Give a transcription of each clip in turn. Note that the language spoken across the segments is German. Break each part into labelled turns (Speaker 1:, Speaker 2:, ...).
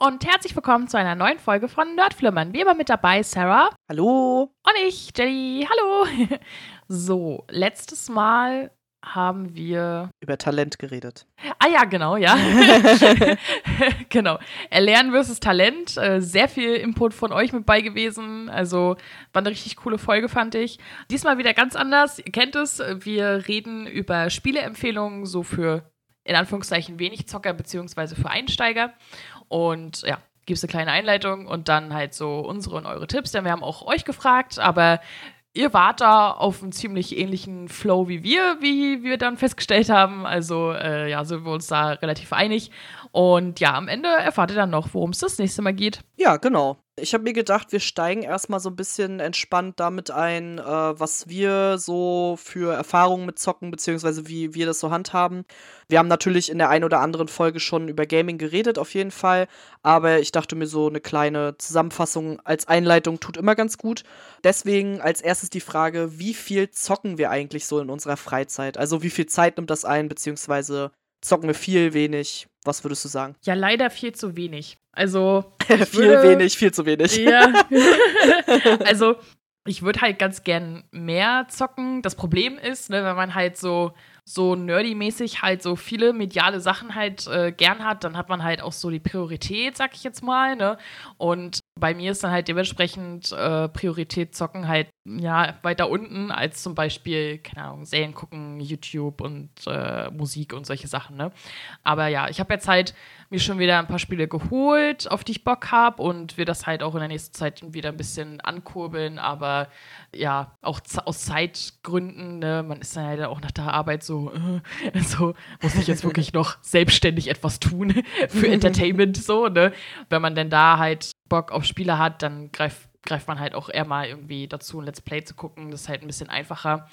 Speaker 1: und herzlich willkommen zu einer neuen Folge von Nerdflimmern. Wie immer mit dabei Sarah.
Speaker 2: Hallo.
Speaker 1: Und ich, Jenny. Hallo. So, letztes Mal haben wir
Speaker 2: über Talent geredet.
Speaker 1: Ah ja, genau, ja. genau. Erlernen versus Talent. Äh, sehr viel Input von euch mit bei gewesen. Also war eine richtig coole Folge, fand ich. Diesmal wieder ganz anders. Ihr kennt es. Wir reden über Spieleempfehlungen, so für in Anführungszeichen wenig Zocker beziehungsweise für Einsteiger. Und ja, gibt es eine kleine Einleitung und dann halt so unsere und eure Tipps, denn wir haben auch euch gefragt, aber ihr wart da auf einem ziemlich ähnlichen Flow wie wir, wie wir dann festgestellt haben. Also äh, ja, sind wir uns da relativ einig. Und ja, am Ende erfahrt ihr dann noch, worum es das nächste Mal geht.
Speaker 2: Ja, genau. Ich habe mir gedacht, wir steigen erstmal so ein bisschen entspannt damit ein, äh, was wir so für Erfahrungen mit Zocken, beziehungsweise wie wir das so handhaben. Wir haben natürlich in der einen oder anderen Folge schon über Gaming geredet, auf jeden Fall. Aber ich dachte mir, so eine kleine Zusammenfassung als Einleitung tut immer ganz gut. Deswegen als erstes die Frage, wie viel zocken wir eigentlich so in unserer Freizeit? Also wie viel Zeit nimmt das ein, beziehungsweise zocken wir viel, wenig? Was würdest du sagen?
Speaker 1: Ja, leider viel zu wenig. Also.
Speaker 2: viel würde, wenig, viel zu wenig.
Speaker 1: Ja. also, ich würde halt ganz gern mehr zocken. Das Problem ist, ne, wenn man halt so so nerdy-mäßig halt so viele mediale Sachen halt äh, gern hat, dann hat man halt auch so die Priorität, sag ich jetzt mal, ne? Und bei mir ist dann halt dementsprechend äh, Priorität zocken halt ja weiter unten als zum Beispiel, keine Ahnung, Serien gucken, YouTube und äh, Musik und solche Sachen, ne? Aber ja, ich habe jetzt halt mir schon wieder ein paar Spiele geholt, auf die ich Bock habe und wir das halt auch in der nächsten Zeit wieder ein bisschen ankurbeln, aber ja, auch aus Zeitgründen, ne? Man ist dann halt auch nach der Arbeit so, äh, also muss ich jetzt wirklich noch selbstständig etwas tun für Entertainment, so, ne? Wenn man denn da halt Bock auf Spiele hat, dann greift, greift man halt auch eher mal irgendwie dazu, ein Let's Play zu gucken. Das ist halt ein bisschen einfacher.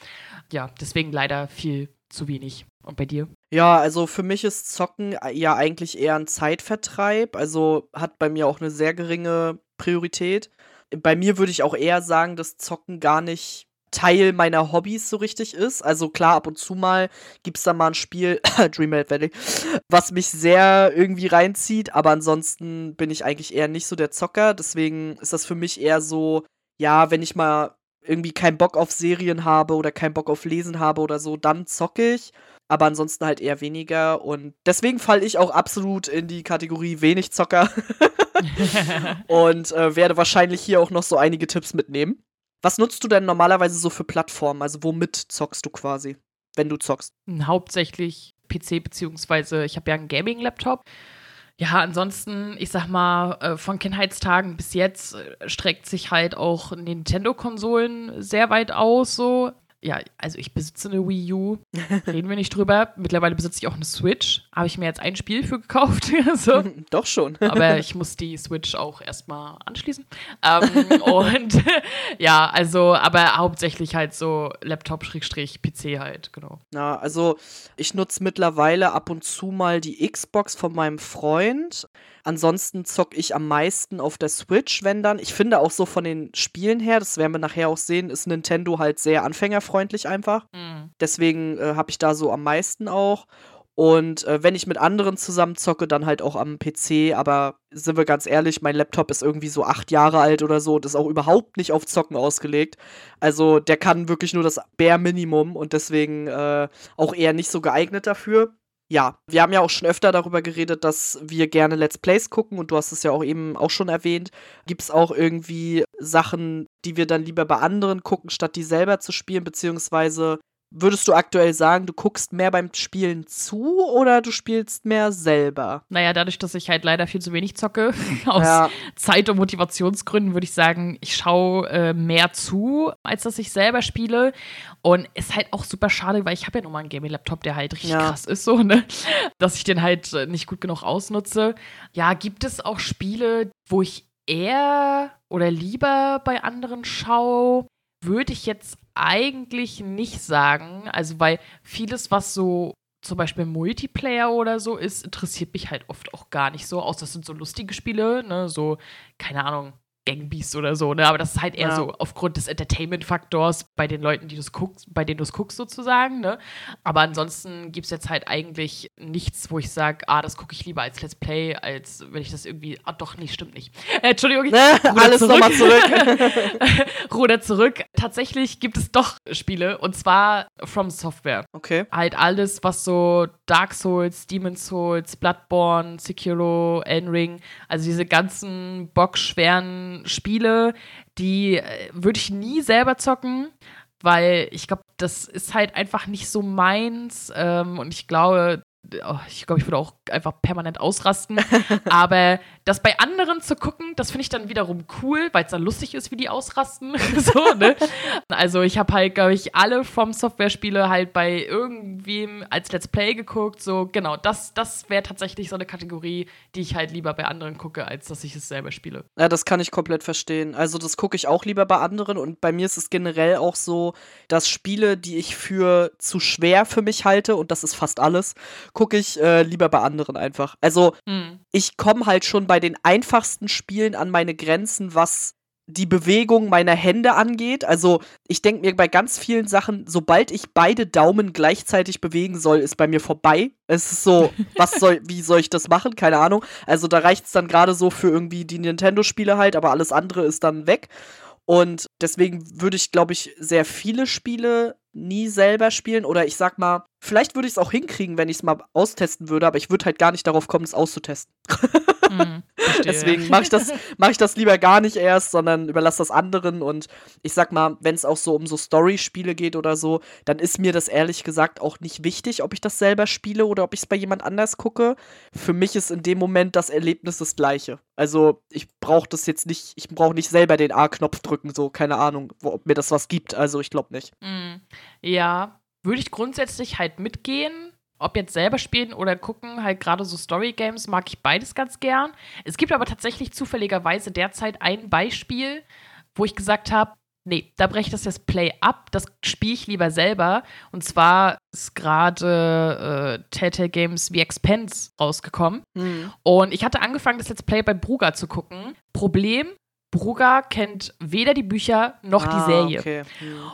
Speaker 1: Ja, deswegen leider viel zu wenig. Und bei dir?
Speaker 2: Ja, also für mich ist Zocken ja eigentlich eher ein Zeitvertreib. Also hat bei mir auch eine sehr geringe Priorität. Bei mir würde ich auch eher sagen, dass Zocken gar nicht Teil meiner Hobbys so richtig ist. Also klar, ab und zu mal gibt es da mal ein Spiel, Dreamlight Valley, was mich sehr irgendwie reinzieht, aber ansonsten bin ich eigentlich eher nicht so der Zocker. Deswegen ist das für mich eher so, ja, wenn ich mal irgendwie keinen Bock auf Serien habe oder keinen Bock auf Lesen habe oder so, dann zocke ich. Aber ansonsten halt eher weniger. Und deswegen falle ich auch absolut in die Kategorie wenig Zocker. und äh, werde wahrscheinlich hier auch noch so einige Tipps mitnehmen. Was nutzt du denn normalerweise so für Plattformen? Also womit zockst du quasi, wenn du zockst?
Speaker 1: Hauptsächlich PC, beziehungsweise ich habe ja einen Gaming-Laptop. Ja, ansonsten, ich sag mal, äh, von Kindheitstagen bis jetzt äh, streckt sich halt auch Nintendo-Konsolen sehr weit aus, so ja, also ich besitze eine Wii U, reden wir nicht drüber. Mittlerweile besitze ich auch eine Switch. Habe ich mir jetzt ein Spiel für gekauft. so.
Speaker 2: Doch schon.
Speaker 1: Aber ich muss die Switch auch erstmal anschließen. Ähm, und ja, also, aber hauptsächlich halt so Laptop-PC halt, genau.
Speaker 2: Ja, also ich nutze mittlerweile ab und zu mal die Xbox von meinem Freund. Ansonsten zock ich am meisten auf der Switch, wenn dann. Ich finde auch so von den Spielen her, das werden wir nachher auch sehen, ist Nintendo halt sehr anfängerfreundlich einfach. Mhm. Deswegen äh, habe ich da so am meisten auch. Und äh, wenn ich mit anderen zusammen zocke, dann halt auch am PC. Aber sind wir ganz ehrlich, mein Laptop ist irgendwie so acht Jahre alt oder so und ist auch überhaupt nicht auf Zocken ausgelegt. Also der kann wirklich nur das Bare Minimum und deswegen äh, auch eher nicht so geeignet dafür ja, wir haben ja auch schon öfter darüber geredet, dass wir gerne Let's Plays gucken und du hast es ja auch eben auch schon erwähnt. Gibt es auch irgendwie Sachen, die wir dann lieber bei anderen gucken, statt die selber zu spielen, beziehungsweise Würdest du aktuell sagen, du guckst mehr beim Spielen zu oder du spielst mehr selber?
Speaker 1: Naja, dadurch, dass ich halt leider viel zu wenig zocke, aus ja. Zeit- und Motivationsgründen, würde ich sagen, ich schaue äh, mehr zu, als dass ich selber spiele. Und ist halt auch super schade, weil ich habe ja nun mal einen Gaming-Laptop, der halt richtig ja. krass ist, so, ne? Dass ich den halt äh, nicht gut genug ausnutze. Ja, gibt es auch Spiele, wo ich eher oder lieber bei anderen schaue? Würde ich jetzt eigentlich nicht sagen. Also, weil vieles, was so zum Beispiel Multiplayer oder so ist, interessiert mich halt oft auch gar nicht so. Außer das sind so lustige Spiele, ne? So, keine Ahnung, Gang Beast oder so, ne? Aber das ist halt eher
Speaker 2: Ja.
Speaker 1: so aufgrund des Entertainment-Faktors bei den Leuten, die du guckst, bei denen du es guckst, sozusagen, ne? Aber ansonsten gibt es jetzt halt eigentlich nichts, wo ich sage, ah, das gucke ich lieber als Let's Play, als wenn ich das irgendwie. Ah, doch, nee, stimmt nicht. Äh, Entschuldigung, ich ruder
Speaker 2: Alles
Speaker 1: zurück.
Speaker 2: nochmal zurück.
Speaker 1: Ruder zurück. Tatsächlich gibt es doch Spiele und zwar From Software.
Speaker 2: Okay.
Speaker 1: Halt alles, was so Dark Souls, Demon's Souls, Bloodborne, Sekiro, Elden Ring, also diese ganzen bockschweren Spiele, die äh, würde ich nie selber zocken, weil ich glaube, das ist halt einfach nicht so meins ähm, und ich glaube, oh, ich glaube, ich würde auch einfach permanent ausrasten. Aber das bei anderen zu gucken, das finde ich dann wiederum cool, weil es dann lustig ist, wie die ausrasten. so, ne? Also ich habe halt, glaube ich, alle vom Software-Spiele halt bei irgendwem als Let's Play geguckt. So, genau, das, das wäre tatsächlich so eine Kategorie, die ich halt lieber bei anderen gucke, als dass ich es selber spiele.
Speaker 2: Ja, das kann ich komplett verstehen. Also das gucke ich auch lieber bei anderen und bei mir ist es generell auch so, dass Spiele, die ich für zu schwer für mich halte, und das ist fast alles, gucke ich äh, lieber bei anderen einfach. Also
Speaker 1: Hm.
Speaker 2: ich komme halt schon bei den einfachsten Spielen an meine Grenzen, was die Bewegung meiner Hände angeht. Also ich denke mir bei ganz vielen Sachen, sobald ich beide Daumen gleichzeitig bewegen soll, ist bei mir vorbei. Es ist so, was soll, wie soll ich das machen? Keine Ahnung. Also da reicht es dann gerade so für irgendwie die Nintendo-Spiele halt, aber alles andere ist dann weg. Und deswegen würde ich, glaube ich, sehr viele Spiele nie selber spielen. Oder ich sag mal, vielleicht würde ich es auch hinkriegen, wenn ich es mal austesten würde, aber ich würde halt gar nicht darauf kommen, es auszutesten.
Speaker 1: Verstehe,
Speaker 2: Deswegen mache ich, das- mach ich das lieber gar nicht erst, sondern überlasse das anderen. Und ich sag mal, wenn es auch so um so Story-Spiele geht oder so, dann ist mir das ehrlich gesagt auch nicht wichtig, ob ich das selber spiele oder ob ich es bei jemand anders gucke. Für mich ist in dem Moment das Erlebnis das gleiche. Also ich brauche das jetzt nicht, ich brauche nicht selber den A-Knopf drücken, so, keine Ahnung, ob mir das was gibt. Also ich glaube nicht.
Speaker 1: Mm, Ja, würde ich grundsätzlich halt mitgehen. Ob jetzt selber spielen oder gucken, halt gerade so Story-Games mag ich beides ganz gern. Es gibt aber tatsächlich zufälligerweise derzeit ein Beispiel, wo ich gesagt habe, nee, da breche ich das jetzt Play ab, das spiele ich lieber selber. Und zwar ist gerade äh, Telltale Games The Expense rausgekommen. Und ich hatte angefangen, das Let's Play bei Bruga zu gucken. Problem, Bruga kennt weder die Bücher noch die
Speaker 2: Ah,
Speaker 1: Serie.
Speaker 2: Okay.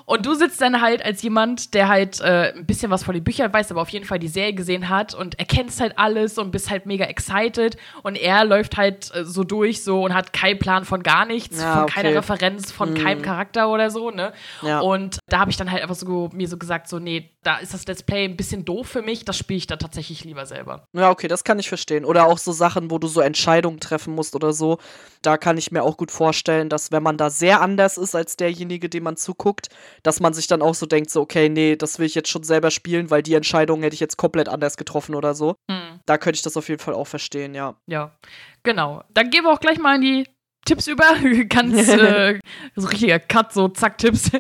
Speaker 1: Und du sitzt dann halt als jemand, der halt äh, ein bisschen was von den Büchern weiß, aber auf jeden Fall die Serie gesehen hat und erkennst halt alles und bist halt mega excited. Und er läuft halt äh, so durch so und hat keinen Plan von gar nichts,
Speaker 2: Ja,
Speaker 1: von
Speaker 2: okay.
Speaker 1: keiner Referenz, von
Speaker 2: Mhm.
Speaker 1: keinem Charakter oder so, ne?
Speaker 2: Ja.
Speaker 1: Und da habe ich dann halt einfach so mir so gesagt, so, nee, da ist das Let's Play ein bisschen doof für mich, das spiele ich dann tatsächlich lieber selber.
Speaker 2: Ja, okay, das kann ich verstehen. Oder auch so Sachen, wo du so Entscheidungen treffen musst oder so. Da kann ich mir auch gut vorstellen, dass wenn man da sehr anders ist als derjenige, dem man zuguckt, dass man sich dann auch so denkt, so, okay, nee, das will ich jetzt schon selber spielen, weil die Entscheidung hätte ich jetzt komplett anders getroffen oder so.
Speaker 1: Hm.
Speaker 2: Da könnte ich das auf jeden Fall auch verstehen, ja.
Speaker 1: Ja, genau. Dann gehen wir auch gleich mal in die Tipps über. Ganz äh, so richtiger Cut, so zack, Tipps.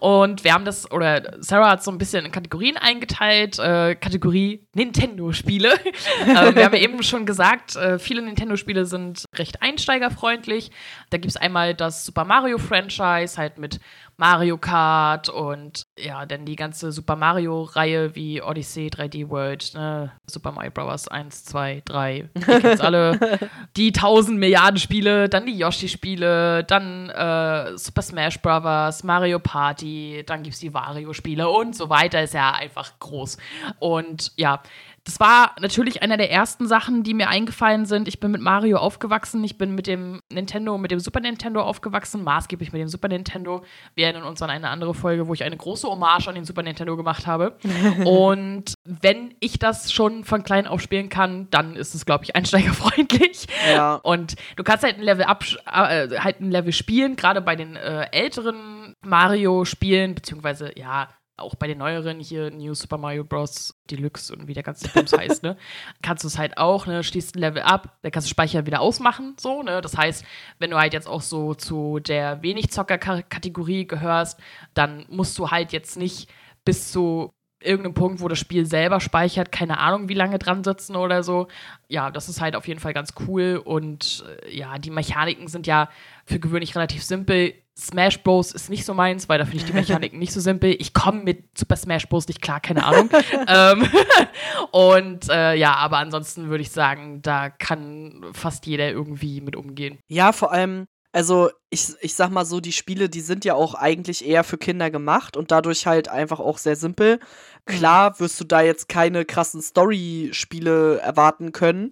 Speaker 1: Und wir haben das, oder Sarah hat so ein bisschen in Kategorien eingeteilt. Äh, Kategorie Nintendo-Spiele. äh, wir haben ja eben schon gesagt, äh, viele Nintendo-Spiele sind recht einsteigerfreundlich. Da gibt es einmal das Super Mario-Franchise, halt mit Mario Kart und ja, dann die ganze Super Mario-Reihe wie Odyssey, 3D World, ne? Super Mario Bros. 1, 2, 3, ihr kennt's alle. die 1000 Milliarden Spiele, dann die Yoshi-Spiele, dann äh, Super Smash Bros., Mario Party, dann gibt's die Wario-Spiele und so weiter. Ist ja einfach groß. Und ja, das war natürlich einer der ersten Sachen, die mir eingefallen sind. Ich bin mit Mario aufgewachsen. Ich bin mit dem Nintendo, mit dem Super Nintendo aufgewachsen, maßgeblich mit dem Super Nintendo. Wir erinnern uns an eine andere Folge, wo ich eine große Hommage an den Super Nintendo gemacht habe. Und wenn ich das schon von klein auf spielen kann, dann ist es, glaube ich, einsteigerfreundlich.
Speaker 2: Ja.
Speaker 1: Und du kannst halt ein Level ab, äh, halt ein Level spielen, gerade bei den äh, älteren Mario-Spielen, beziehungsweise ja, auch bei den neueren hier, New Super Mario Bros. Deluxe und wie der ganze Bums heißt, ne, kannst du es halt auch, ne, schließt ein Level ab, dann kannst du Speicher wieder ausmachen, so, ne, das heißt, wenn du halt jetzt auch so zu der Wenig-Zocker-Kategorie gehörst, dann musst du halt jetzt nicht bis zu irgendeinem Punkt, wo das Spiel selber speichert, keine Ahnung, wie lange dran sitzen oder so. Ja, das ist halt auf jeden Fall ganz cool und äh, ja, die Mechaniken sind ja für gewöhnlich relativ simpel. Smash Bros. ist nicht so meins, weil da finde ich die Mechaniken nicht so simpel. Ich komme mit Super Smash Bros. nicht klar, keine Ahnung. ähm, und äh, ja, aber ansonsten würde ich sagen, da kann fast jeder irgendwie mit umgehen.
Speaker 2: Ja, vor allem, Also ich, ich sag mal so, die Spiele, die sind ja auch eigentlich eher für Kinder gemacht und dadurch halt einfach auch sehr simpel. Klar wirst du da jetzt keine krassen Story-Spiele erwarten können,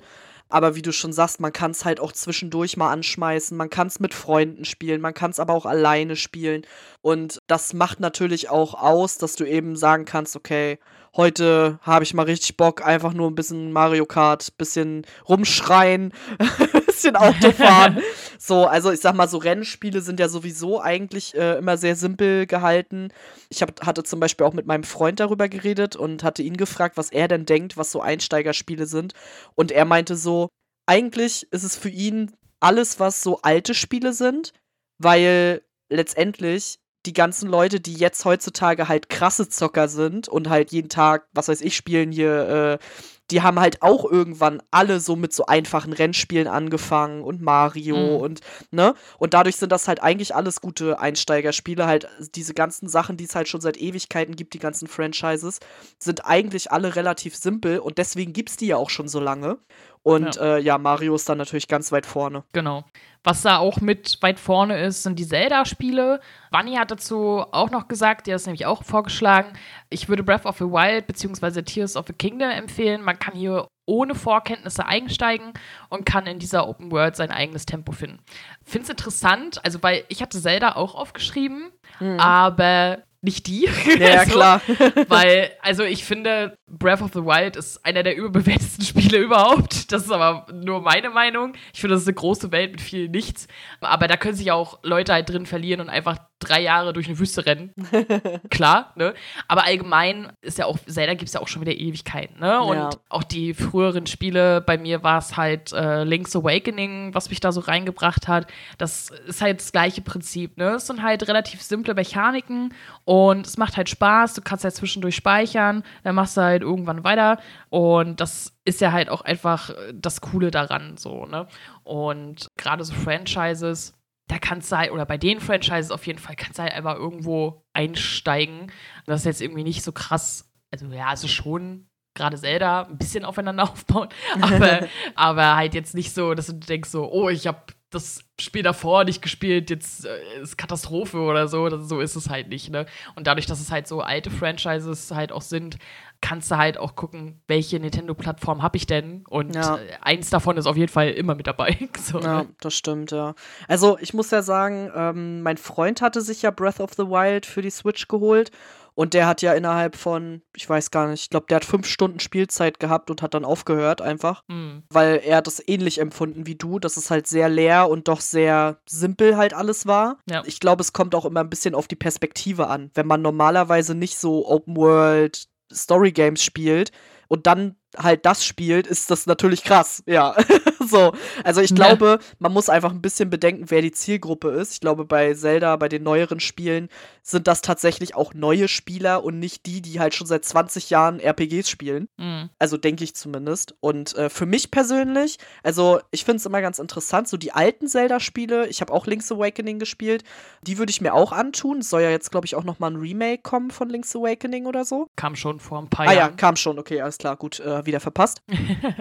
Speaker 2: aber wie du schon sagst, man kann es halt auch zwischendurch mal anschmeißen, man kann es mit Freunden spielen, man kann es aber auch alleine spielen. Und das macht natürlich auch aus, dass du eben sagen kannst, okay, heute habe ich mal richtig Bock, einfach nur ein bisschen Mario Kart, bisschen rumschreien, bisschen Auto fahren. so, also ich sag mal, so Rennspiele sind ja sowieso eigentlich äh, immer sehr simpel gehalten. Ich hab, hatte zum Beispiel auch mit meinem Freund darüber geredet und hatte ihn gefragt, was er denn denkt, was so Einsteigerspiele sind. Und er meinte so, eigentlich ist es für ihn alles, was so alte Spiele sind, weil letztendlich die ganzen Leute, die jetzt heutzutage halt krasse Zocker sind und halt jeden Tag, was weiß ich, spielen hier, äh, die haben halt auch irgendwann alle so mit so einfachen Rennspielen angefangen und Mario mhm. und, ne? Und dadurch sind das halt eigentlich alles gute Einsteigerspiele. Halt diese ganzen Sachen, die es halt schon seit Ewigkeiten gibt, die ganzen Franchises, sind eigentlich alle relativ simpel und deswegen gibt es die ja auch schon so lange. Und ja. Äh, ja, Mario ist dann natürlich ganz weit vorne.
Speaker 1: Genau. Was da auch mit weit vorne ist, sind die Zelda-Spiele. Wanni hat dazu auch noch gesagt, die hat es nämlich auch vorgeschlagen, ich würde Breath of the Wild bzw. Tears of the Kingdom empfehlen. Man kann hier ohne Vorkenntnisse einsteigen und kann in dieser Open World sein eigenes Tempo finden. Finde es interessant, also weil ich hatte Zelda auch aufgeschrieben, mhm. aber nicht die.
Speaker 2: Ja, so, klar.
Speaker 1: weil, also ich finde, Breath of the Wild ist einer der überbewertesten Spiele überhaupt. Das ist aber nur meine Meinung. Ich finde, das ist eine große Welt mit viel Nichts. Aber da können sich auch Leute halt drin verlieren und einfach drei Jahre durch eine Wüste rennen. Klar, ne? Aber allgemein ist ja auch, Zelda gibt es ja auch schon wieder Ewigkeiten, ne? Und ja. auch die früheren Spiele, bei mir war es halt äh, Link's Awakening, was mich da so reingebracht hat. Das ist halt das gleiche Prinzip, ne? Es sind halt relativ simple Mechaniken und es macht halt Spaß. Du kannst halt zwischendurch speichern, dann machst du halt irgendwann weiter. Und das ist ja halt auch einfach das Coole daran, so, ne? Und gerade so Franchises, da kannst du halt, oder bei den Franchises auf jeden Fall, kannst du halt einfach irgendwo einsteigen. Das ist jetzt irgendwie nicht so krass. Also ja, also schon gerade Zelda ein bisschen aufeinander aufbauen, aber, aber halt jetzt nicht so, dass du denkst so, oh, ich habe das Spiel davor nicht gespielt, jetzt äh, ist Katastrophe oder so. Das, so ist es halt nicht, ne? Und dadurch, dass es halt so alte Franchises halt auch sind, kannst du halt auch gucken, welche Nintendo-Plattform habe ich denn? Und ja. Äh, eins davon ist auf jeden Fall immer mit dabei.
Speaker 2: so, ja, ne? das stimmt, ja. Also ich muss ja sagen, ähm, mein Freund hatte sich ja Breath of the Wild für die Switch geholt und der hat ja innerhalb von, ich weiß gar nicht, ich glaube, der hat fünf Stunden Spielzeit gehabt und hat dann aufgehört einfach. Mhm. Weil er hat das ähnlich empfunden wie du, dass es halt sehr leer und doch sehr simpel halt alles war. Ja. Ich glaube, es kommt auch immer ein bisschen auf die Perspektive an. Wenn man normalerweise nicht so Open World Story Games spielt und dann halt das spielt, ist das natürlich krass. Ja. so. Also ich glaube, ja. man muss einfach ein bisschen bedenken, wer die Zielgruppe ist. Ich glaube, bei Zelda, bei den neueren Spielen, sind das tatsächlich auch neue Spieler und nicht die, die halt schon seit 20 Jahren RPGs spielen. Mhm. Also denke ich zumindest. Und äh, für mich persönlich, also ich finde es immer ganz interessant, so die alten Zelda-Spiele, ich habe auch Link's Awakening gespielt, die würde ich mir auch antun. Es soll ja jetzt, glaube ich, auch noch mal ein Remake kommen von Link's Awakening oder so.
Speaker 1: Kam schon vor ein paar Jahren.
Speaker 2: Ah ja, kam schon, okay, alles klar, gut, äh, wieder verpasst.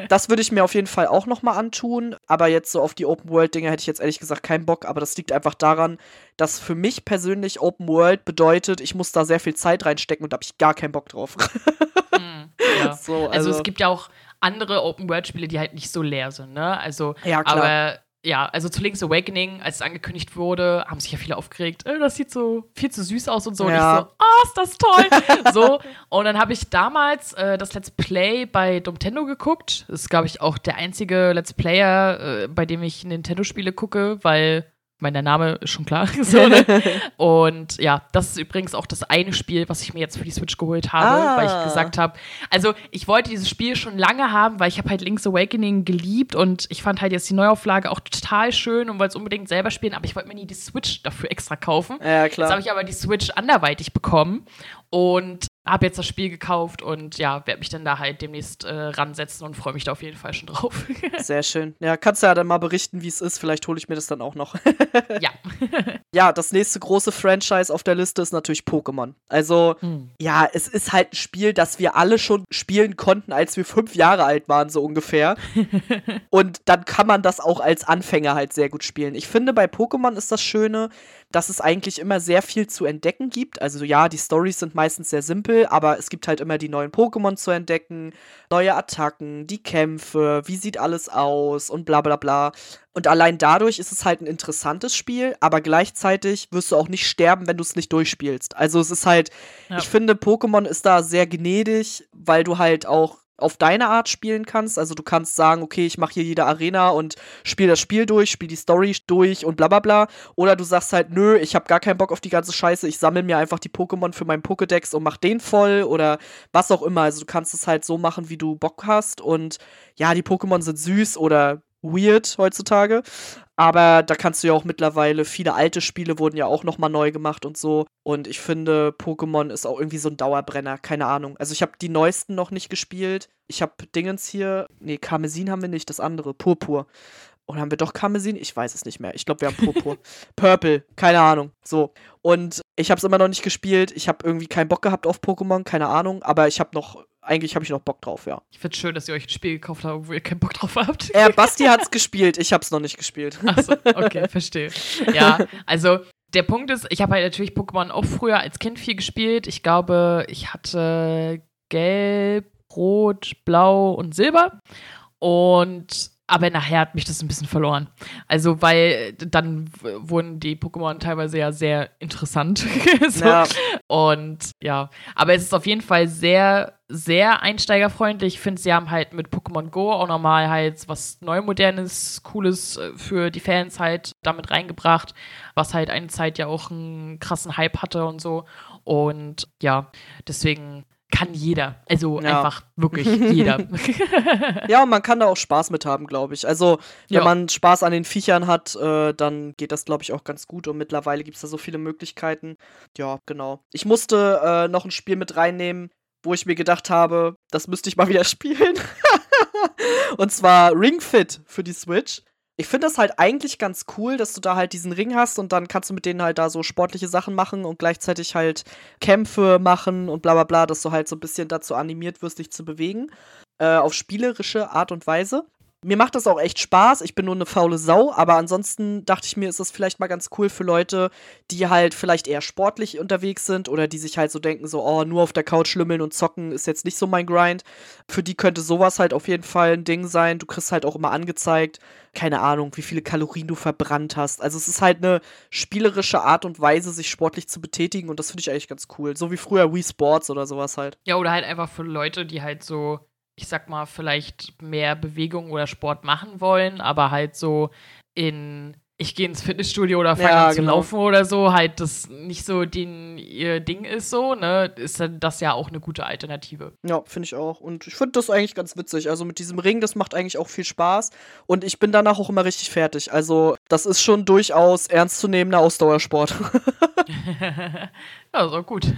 Speaker 2: das würde ich mir auf jeden Fall auch noch mal antun, aber jetzt so auf die Open-World-Dinge hätte ich jetzt ehrlich gesagt keinen Bock, aber das liegt einfach daran, dass für mich persönlich Open World bedeutet, ich muss da sehr viel Zeit reinstecken und da habe ich gar keinen Bock drauf.
Speaker 1: mm, ja. so, also, also, es gibt ja auch andere Open World Spiele, die halt nicht so leer sind, ne? Also, ja, klar. aber ja, also zu Link's Awakening, als es angekündigt wurde, haben sich ja viele aufgeregt, äh, das sieht so viel zu süß aus und so. Ja. Und ich so, oh, ist das toll. so, und dann habe ich damals äh, das Let's Play bei Nintendo geguckt. Das ist, glaube ich, auch der einzige Let's Player, äh, bei dem ich Nintendo-Spiele gucke, weil meine, der Name ist schon klar. so, ne? Und ja, das ist übrigens auch das eine Spiel, was ich mir jetzt für die Switch geholt habe, ah. weil ich gesagt habe, also ich wollte dieses Spiel schon lange haben, weil ich habe halt Link's Awakening geliebt und ich fand halt jetzt die Neuauflage auch total schön und wollte es unbedingt selber spielen, aber ich wollte mir nie die Switch dafür extra kaufen.
Speaker 2: Ja, klar.
Speaker 1: Jetzt habe ich aber die Switch anderweitig bekommen und habe jetzt das Spiel gekauft und ja, werde mich dann da halt demnächst äh, ransetzen und freue mich da auf jeden Fall schon drauf.
Speaker 2: Sehr schön. Ja, kannst du ja dann mal berichten, wie es ist. Vielleicht hole ich mir das dann auch noch.
Speaker 1: ja.
Speaker 2: ja, das nächste große Franchise auf der Liste ist natürlich Pokémon. Also, hm. ja, es ist halt ein Spiel, das wir alle schon spielen konnten, als wir fünf Jahre alt waren, so ungefähr. und dann kann man das auch als Anfänger halt sehr gut spielen. Ich finde, bei Pokémon ist das Schöne, dass es eigentlich immer sehr viel zu entdecken gibt. Also ja, die Stories sind meistens sehr simpel, aber es gibt halt immer die neuen Pokémon zu entdecken, neue Attacken, die Kämpfe, wie sieht alles aus und bla bla bla. Und allein dadurch ist es halt ein interessantes Spiel, aber gleichzeitig wirst du auch nicht sterben, wenn du es nicht durchspielst. Also es ist halt, ja. ich finde, Pokémon ist da sehr gnädig, weil du halt auch auf deine Art spielen kannst. Also du kannst sagen, okay, ich mache hier jede Arena und spiele das Spiel durch, spiele die Story durch und bla bla bla. Oder du sagst halt, nö, ich habe gar keinen Bock auf die ganze Scheiße, ich sammle mir einfach die Pokémon für meinen Pokédex und mach den voll oder was auch immer. Also du kannst es halt so machen, wie du Bock hast. Und ja, die Pokémon sind süß oder weird heutzutage. Aber da kannst du ja auch mittlerweile, viele alte Spiele wurden ja auch nochmal neu gemacht und so. Und ich finde, Pokémon ist auch irgendwie so ein Dauerbrenner, keine Ahnung. Also ich habe die neuesten noch nicht gespielt. Ich habe Dingens hier, nee, Karmesin haben wir nicht, das andere, Purpur. Oder haben wir doch Karmesin? Ich weiß es nicht mehr. Ich glaube, wir haben Purpur. Purple, keine Ahnung. So. Und ich habe es immer noch nicht gespielt. Ich habe irgendwie keinen Bock gehabt auf Pokémon, keine Ahnung. Aber ich habe noch eigentlich habe ich noch Bock drauf, ja.
Speaker 1: Ich finde es schön, dass ihr euch ein Spiel gekauft habt, wo ihr keinen Bock drauf habt.
Speaker 2: Äh, Basti hat es gespielt, ich habe es noch nicht gespielt.
Speaker 1: Achso, okay, verstehe. Ja, also der Punkt ist, ich habe halt natürlich Pokémon auch früher als Kind viel gespielt. Ich glaube, ich hatte Gelb, Rot, Blau und Silber. Und aber nachher hat mich das ein bisschen verloren. Also, weil dann wurden die Pokémon teilweise ja sehr interessant. so. ja. Und ja, aber es ist auf jeden Fall sehr, sehr einsteigerfreundlich. Ich finde, sie haben halt mit Pokémon Go auch nochmal halt was Neumodernes, Cooles äh, für die Fans halt damit reingebracht, was halt eine Zeit ja auch einen krassen Hype hatte und so. Und ja, deswegen kann jeder. Also ja. einfach wirklich jeder.
Speaker 2: ja, und man kann da auch Spaß mit haben, glaube ich. Also, wenn ja. man Spaß an den Viechern hat, äh, dann geht das, glaube ich, auch ganz gut. Und mittlerweile gibt es da so viele Möglichkeiten. Ja, genau. Ich musste äh, noch ein Spiel mit reinnehmen, wo ich mir gedacht habe, das müsste ich mal wieder spielen. und zwar Ring Fit für die Switch ich finde das halt eigentlich ganz cool, dass du da halt diesen Ring hast und dann kannst du mit denen halt da so sportliche Sachen machen und gleichzeitig halt Kämpfe machen und bla bla bla, dass du halt so ein bisschen dazu animiert wirst, dich zu bewegen. Äh, auf spielerische Art und Weise. Mir macht das auch echt Spaß. Ich bin nur eine faule Sau, aber ansonsten dachte ich mir, ist das vielleicht mal ganz cool für Leute, die halt vielleicht eher sportlich unterwegs sind oder die sich halt so denken, so, oh, nur auf der Couch schlümmeln und zocken ist jetzt nicht so mein Grind. Für die könnte sowas halt auf jeden Fall ein Ding sein. Du kriegst halt auch immer angezeigt, keine Ahnung, wie viele Kalorien du verbrannt hast. Also es ist halt eine spielerische Art und Weise, sich sportlich zu betätigen und das finde ich eigentlich ganz cool. So wie früher Wii Sports oder sowas halt.
Speaker 1: Ja, oder halt einfach für Leute, die halt so ich sag mal, vielleicht mehr Bewegung oder Sport machen wollen, aber halt so in ich gehe ins Fitnessstudio oder fange ja, an zu genau. laufen oder so, halt das nicht so den, ihr Ding ist so, ne, ist dann das ja auch eine gute Alternative.
Speaker 2: Ja, finde ich auch. Und ich finde das eigentlich ganz witzig. Also mit diesem Ring, das macht eigentlich auch viel Spaß. Und ich bin danach auch immer richtig fertig. Also das ist schon durchaus ernstzunehmender Ausdauersport.
Speaker 1: ja, so gut.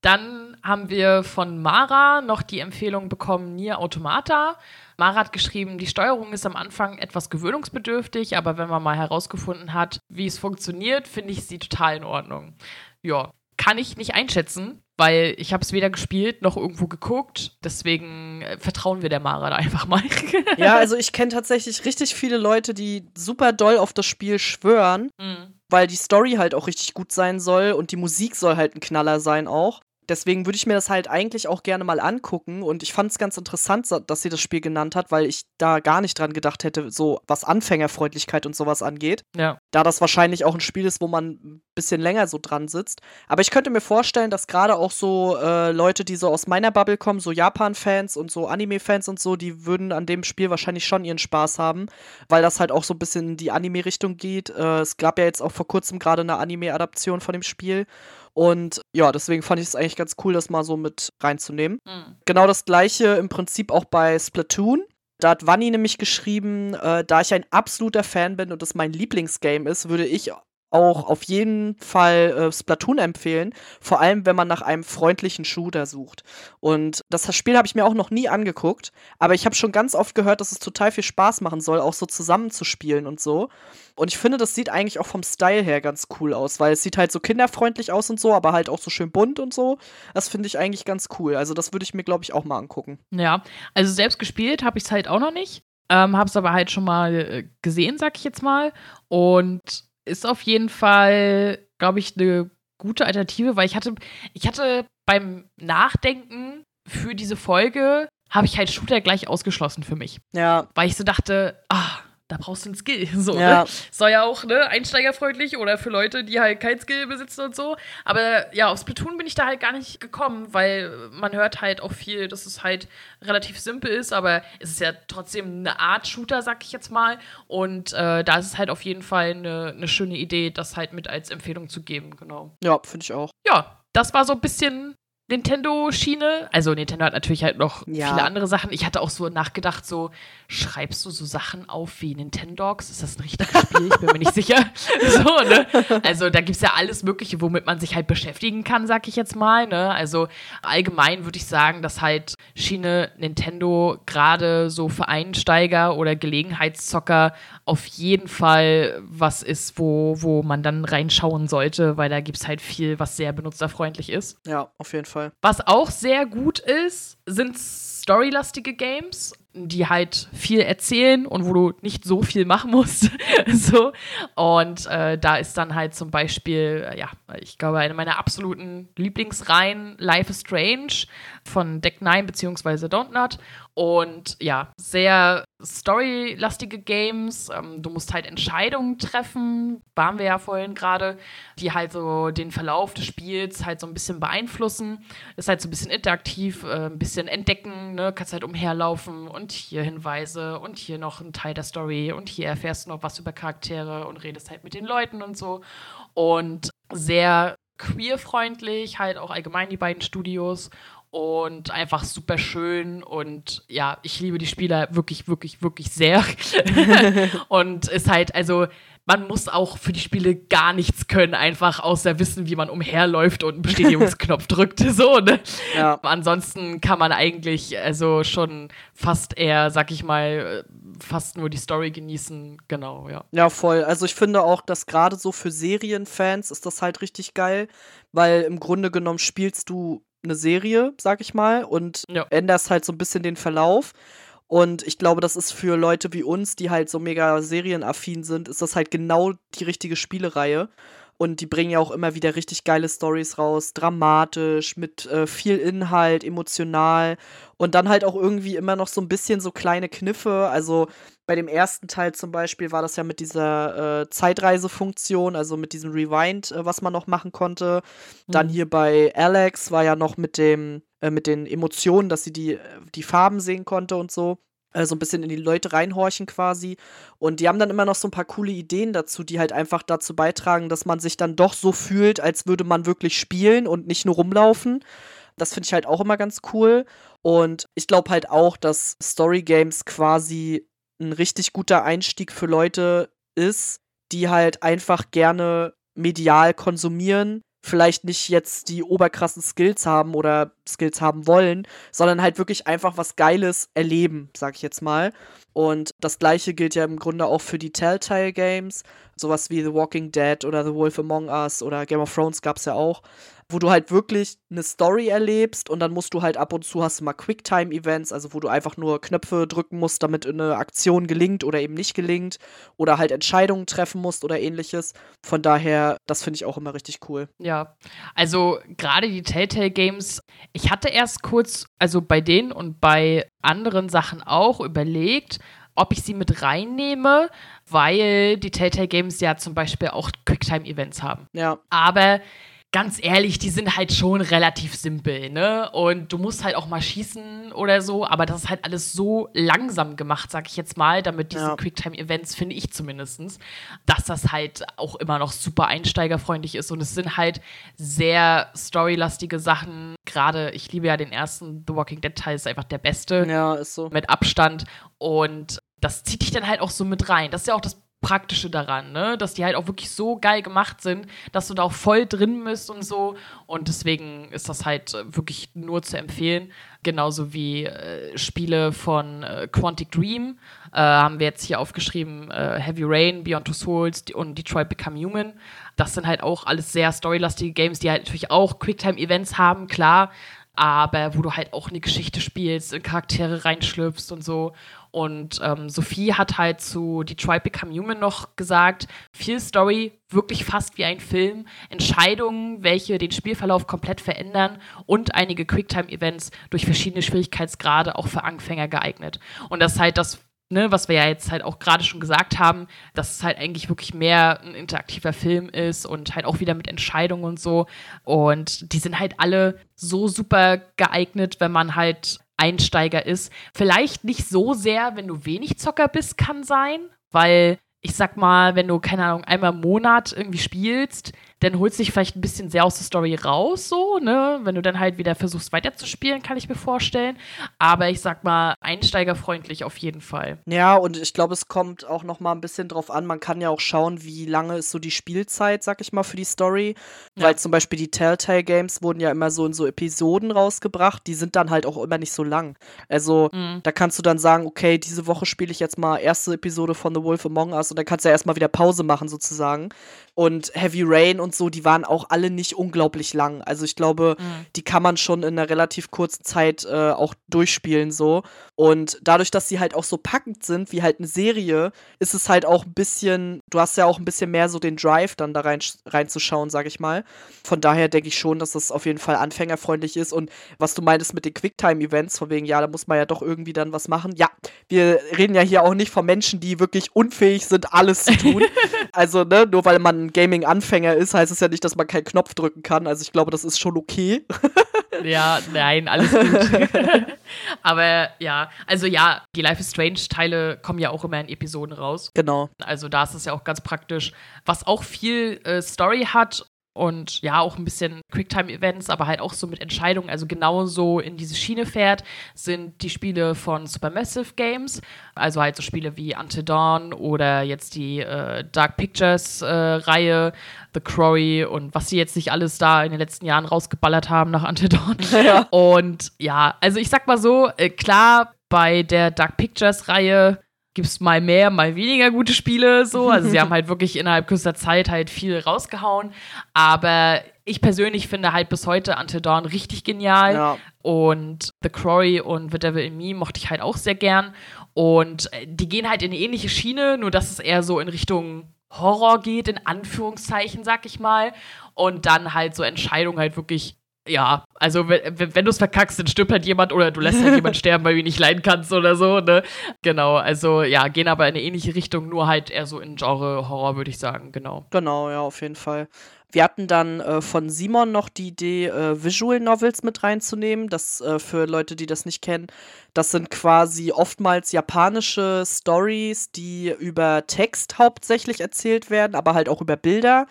Speaker 1: Dann haben wir von Mara noch die Empfehlung bekommen, Nier Automata. Mara hat geschrieben, die Steuerung ist am Anfang etwas gewöhnungsbedürftig, aber wenn man mal herausgefunden hat, wie es funktioniert, finde ich sie total in Ordnung. Ja, kann ich nicht einschätzen, weil ich habe es weder gespielt noch irgendwo geguckt. Deswegen äh, vertrauen wir der Mara da einfach mal.
Speaker 2: ja, also ich kenne tatsächlich richtig viele Leute, die super doll auf das Spiel schwören, mhm. weil die Story halt auch richtig gut sein soll und die Musik soll halt ein Knaller sein auch. Deswegen würde ich mir das halt eigentlich auch gerne mal angucken. Und ich fand es ganz interessant, dass sie das Spiel genannt hat, weil ich da gar nicht dran gedacht hätte, so was Anfängerfreundlichkeit und sowas angeht.
Speaker 1: Ja.
Speaker 2: Da das wahrscheinlich auch ein Spiel ist, wo man ein bisschen länger so dran sitzt. Aber ich könnte mir vorstellen, dass gerade auch so äh, Leute, die so aus meiner Bubble kommen, so Japan-Fans und so Anime-Fans und so, die würden an dem Spiel wahrscheinlich schon ihren Spaß haben, weil das halt auch so ein bisschen in die Anime-Richtung geht. Äh, es gab ja jetzt auch vor kurzem gerade eine Anime-Adaption von dem Spiel. Und ja, deswegen fand ich es eigentlich ganz cool, das mal so mit reinzunehmen. Mhm. Genau das gleiche im Prinzip auch bei Splatoon. Da hat Vanni nämlich geschrieben, äh, da ich ein absoluter Fan bin und das mein Lieblingsgame ist, würde ich auch auf jeden Fall äh, Splatoon empfehlen, vor allem wenn man nach einem freundlichen Shooter sucht. Und das Spiel habe ich mir auch noch nie angeguckt, aber ich habe schon ganz oft gehört, dass es total viel Spaß machen soll, auch so zusammenzuspielen und so. Und ich finde, das sieht eigentlich auch vom Style her ganz cool aus, weil es sieht halt so kinderfreundlich aus und so, aber halt auch so schön bunt und so. Das finde ich eigentlich ganz cool. Also das würde ich mir, glaube ich, auch mal angucken.
Speaker 1: Ja, also selbst gespielt habe ich es halt auch noch nicht. Ähm, habe es aber halt schon mal äh, gesehen, sag ich jetzt mal. Und ist auf jeden Fall, glaube ich, eine gute Alternative, weil ich hatte, ich hatte beim Nachdenken für diese Folge, habe ich halt Shooter gleich ausgeschlossen für mich.
Speaker 2: Ja.
Speaker 1: Weil ich so dachte, ah, da brauchst du einen Skill. So,
Speaker 2: Ja.
Speaker 1: ne? Soll ja auch, ne, einsteigerfreundlich oder für Leute, die halt kein Skill besitzen und so. Aber ja, auf Splatoon bin ich da halt gar nicht gekommen, weil man hört halt auch viel, dass es halt relativ simpel ist, aber es ist ja trotzdem eine Art Shooter, sag ich jetzt mal. Und äh, da ist es halt auf jeden Fall eine, eine schöne Idee, das halt mit als Empfehlung zu geben, genau.
Speaker 2: Ja, finde ich auch.
Speaker 1: Ja, das war so ein bisschen Nintendo-Schiene. Also Nintendo hat natürlich halt noch
Speaker 2: Ja.
Speaker 1: viele andere Sachen. Ich hatte auch so nachgedacht, so, schreibst du so Sachen auf wie Nintendogs? Ist das ein richtiges Spiel? Ich bin mir nicht sicher. So, ne? Also da gibt es ja alles Mögliche, womit man sich halt beschäftigen kann, sag ich jetzt mal. Ne? Also allgemein würde ich sagen, dass halt Schiene Nintendo gerade so für Einsteiger oder Gelegenheitszocker auf jeden Fall was ist, wo, wo man dann reinschauen sollte, weil da gibt es halt viel, was sehr benutzerfreundlich ist.
Speaker 2: Ja, auf jeden Fall.
Speaker 1: Was auch sehr gut ist, sind storylastige Games, die halt viel erzählen und wo du nicht so viel machen musst. so. Und äh, da ist dann halt zum Beispiel, äh, ja, ich glaube, eine meiner absoluten Lieblingsreihen, Life is Strange von Deck 9 bzw. Don't Not. Und ja, sehr storylastige Games. Ähm, du musst halt Entscheidungen treffen, waren wir ja vorhin gerade, die halt so den Verlauf des Spiels halt so ein bisschen beeinflussen. Ist halt so ein bisschen interaktiv, äh, ein bisschen entdecken, ne? kannst halt umherlaufen und hier Hinweise und hier noch ein Teil der Story und hier erfährst du noch was über Charaktere und redest halt mit den Leuten und so. Und sehr queerfreundlich, halt auch allgemein die beiden Studios und einfach super schön und ja, ich liebe die Spieler wirklich, wirklich, wirklich sehr. und ist halt, also man muss auch für die Spiele gar nichts können, einfach außer wissen, wie man umherläuft und einen Bestätigungsknopf drückt. So, ne?
Speaker 2: Ja.
Speaker 1: Ansonsten kann man eigentlich also schon fast eher, sag ich mal, fast nur die Story genießen. Genau, ja.
Speaker 2: Ja, voll. Also ich finde auch, dass gerade so für Serienfans ist das halt richtig geil, weil im Grunde genommen spielst du eine Serie, sag ich mal, und
Speaker 1: Ja.
Speaker 2: änderst halt so ein bisschen den Verlauf. Und ich glaube, das ist für Leute wie uns, die halt so mega serienaffin sind, ist das halt genau die richtige Spielereihe. Und die bringen ja auch immer wieder richtig geile Stories raus, dramatisch, mit äh, viel Inhalt, emotional und dann halt auch irgendwie immer noch so ein bisschen so kleine Kniffe. Also bei dem ersten Teil zum Beispiel war das ja mit dieser äh, Zeitreisefunktion, also mit diesem Rewind, äh, was man noch machen konnte. Dann
Speaker 1: Mhm.
Speaker 2: hier bei Alex war ja noch mit dem, äh, mit den Emotionen, dass sie die, äh, die Farben sehen konnte und so. Äh, so ein bisschen in die Leute reinhorchen quasi. Und die haben dann immer noch so ein paar coole Ideen dazu, die halt einfach dazu beitragen, dass man sich dann doch so fühlt, als würde man wirklich spielen und nicht nur rumlaufen. Das finde ich halt auch immer ganz cool. Und ich glaube halt auch, dass Story Games quasi ein richtig guter Einstieg für Leute ist, die halt einfach gerne medial konsumieren, vielleicht nicht jetzt die oberkrassen Skills haben oder Skills haben wollen, sondern halt wirklich einfach was Geiles erleben, sag ich jetzt mal. Und das gleiche gilt ja im Grunde auch für die Telltale Games, sowas wie The Walking Dead oder The Wolf Among Us oder Game of Thrones gab's ja auch, wo du halt wirklich eine Story erlebst und dann musst du halt ab und zu hast du mal Quicktime-Events, also wo du einfach nur Knöpfe drücken musst, damit eine Aktion gelingt oder eben nicht gelingt oder halt Entscheidungen treffen musst oder ähnliches. Von daher, das finde ich auch immer richtig cool.
Speaker 1: Ja, also gerade die Telltale Games, ich hatte erst kurz, also bei denen und bei anderen Sachen auch überlegt, ob ich sie mit reinnehme, weil die Telltale Games ja zum Beispiel auch Quicktime-Events haben.
Speaker 2: Ja,
Speaker 1: Aber ganz ehrlich, die sind halt schon relativ simpel, ne? Und du musst halt auch mal schießen oder so, aber das ist halt alles so langsam gemacht, sag ich jetzt mal, damit diese
Speaker 2: Ja.
Speaker 1: Quicktime-Events, finde ich zumindestens, dass das halt auch immer noch super einsteigerfreundlich ist. Und es sind halt sehr storylastige Sachen. Gerade, ich liebe ja den ersten The Walking Dead-Teil, ist einfach der beste
Speaker 2: ja, ist so.
Speaker 1: mit Abstand. Und das zieht dich dann halt auch so mit rein. Das ist ja auch das Praktische daran, ne? Dass die halt auch wirklich so geil gemacht sind, dass du da auch voll drin bist und so. Und deswegen ist das halt äh, wirklich nur zu empfehlen. Genauso wie äh, Spiele von äh, Quantic Dream. Äh, haben wir jetzt hier aufgeschrieben: äh, Heavy Rain, Beyond Two Souls und Detroit Become Human. Das sind halt auch alles sehr storylastige Games, die halt natürlich auch Quicktime-Events haben, klar aber wo du halt auch eine Geschichte spielst, in Charaktere reinschlüpfst und so. Und ähm, Sophie hat halt zu Detroit Become Human noch gesagt, viel Story, wirklich fast wie ein Film, Entscheidungen, welche den Spielverlauf komplett verändern und einige Quicktime-Events durch verschiedene Schwierigkeitsgrade auch für Anfänger geeignet. Und das ist halt das ne, was wir ja jetzt halt auch gerade schon gesagt haben, dass es halt eigentlich wirklich mehr ein interaktiver Film ist und halt auch wieder mit Entscheidungen und so. Und die sind halt alle so super geeignet, wenn man halt Einsteiger ist. Vielleicht nicht so sehr, wenn du wenig Zocker bist, kann sein, weil ich sag mal, wenn du, keine Ahnung, einmal im Monat irgendwie spielst, dann holst du dich vielleicht ein bisschen sehr aus der Story raus, so, ne? Wenn du dann halt wieder versuchst weiterzuspielen, kann ich mir vorstellen. Aber ich sag mal, einsteigerfreundlich auf jeden Fall.
Speaker 2: Ja, und ich glaube, es kommt auch noch mal ein bisschen drauf an. Man kann ja auch schauen, wie lange ist so die Spielzeit, sag ich mal, für die Story. Ja. Weil zum Beispiel die Telltale Games wurden ja immer so in so Episoden rausgebracht. Die sind dann halt auch immer nicht so lang. Also, mhm. da kannst du dann sagen, okay, diese Woche spiele ich jetzt mal erste Episode von The Wolf Among Us und dann kannst du ja erstmal wieder Pause machen, sozusagen. Und Heavy Rain und so, die waren auch alle nicht unglaublich lang. Also ich glaube, mhm. die kann man schon in einer relativ kurzen Zeit äh, auch durchspielen so. Und dadurch, dass sie halt auch so packend sind, wie halt eine Serie, ist es halt auch ein bisschen, du hast ja auch ein bisschen mehr so den Drive dann da rein, reinzuschauen, sag ich mal. Von daher denke ich schon, dass das auf jeden Fall anfängerfreundlich ist. Und was du meintest mit den Quicktime-Events, von wegen, ja, da muss man ja doch irgendwie dann was machen. Ja, wir reden ja hier auch nicht von Menschen, die wirklich unfähig sind, alles zu tun. also, ne, nur weil man Gaming-Anfänger ist, heißt es ja nicht, dass man keinen Knopf drücken kann. Also ich glaube, das ist schon okay.
Speaker 1: ja, nein, alles gut. Aber ja, also ja, die Life is Strange-Teile kommen ja auch immer in Episoden raus.
Speaker 2: Genau.
Speaker 1: Also da ist es ja auch ganz praktisch. Was auch viel äh, Story hat und ja, auch ein bisschen Quicktime-Events, aber halt auch so mit Entscheidungen, also genauso in diese Schiene fährt, sind die Spiele von Supermassive Games, also halt so Spiele wie Until Dawn oder jetzt die äh, Dark Pictures-Reihe, äh, The Quarry und was sie jetzt nicht alles da in den letzten Jahren rausgeballert haben nach Until Dawn. Ja. Und ja, also ich sag mal so, äh, klar, bei der Dark Pictures-Reihe gibt es mal mehr, mal weniger gute Spiele so. Also sie haben halt wirklich innerhalb kürzester Zeit halt viel rausgehauen. Aber ich persönlich finde halt bis heute Until Dawn richtig genial. Ja. Und The Quarry und The Devil in Me mochte ich halt auch sehr gern. Und äh, die gehen halt in eine ähnliche Schiene, nur dass es eher so in Richtung Horror geht, in Anführungszeichen, sag ich mal. Und dann halt so Entscheidungen halt wirklich ja, also wenn, wenn du es verkackst, dann stirbt halt jemand oder du lässt halt jemand sterben, weil du ihn nicht leiden kannst oder so, ne? Genau, also ja, gehen aber in eine ähnliche Richtung, nur halt eher so in Genre Horror, würde ich sagen, genau.
Speaker 2: Genau, ja, auf jeden Fall. Wir hatten dann äh, von Simon noch die Idee, äh, Visual Novels mit reinzunehmen. Das äh, für Leute, die das nicht kennen, das sind quasi oftmals japanische Stories, die über Text hauptsächlich erzählt werden, aber halt auch über Bilder.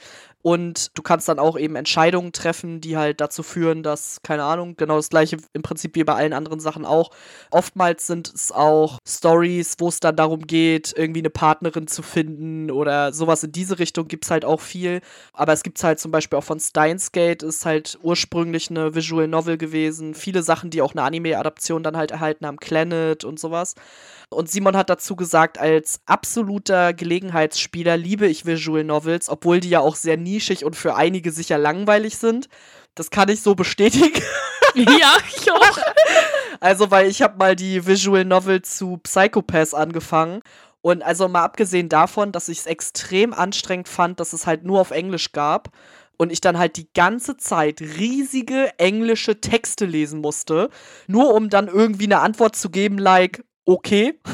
Speaker 2: Und du kannst dann auch eben Entscheidungen treffen, die halt dazu führen, dass, keine Ahnung, genau das gleiche im Prinzip wie bei allen anderen Sachen auch. Oftmals sind es auch Stories, wo es dann darum geht, irgendwie eine Partnerin zu finden oder sowas in diese Richtung gibt es halt auch viel. Aber es gibt halt zum Beispiel auch von Steins Gate, ist halt ursprünglich eine Visual Novel gewesen. Viele Sachen, die auch eine Anime-Adaption dann halt erhalten haben, Planet und sowas. Und Simon hat dazu gesagt, als absoluter Gelegenheitsspieler liebe ich Visual Novels, obwohl die ja auch sehr nischig und für einige sicher langweilig sind. Das kann ich so bestätigen.
Speaker 1: Ja, ich auch.
Speaker 2: Also, weil ich habe mal die Visual Novel zu Psychopath angefangen und also mal abgesehen davon, dass ich es extrem anstrengend fand, dass es halt nur auf Englisch gab und ich dann halt die ganze Zeit riesige englische Texte lesen musste, nur um dann irgendwie eine Antwort zu geben, like, okay.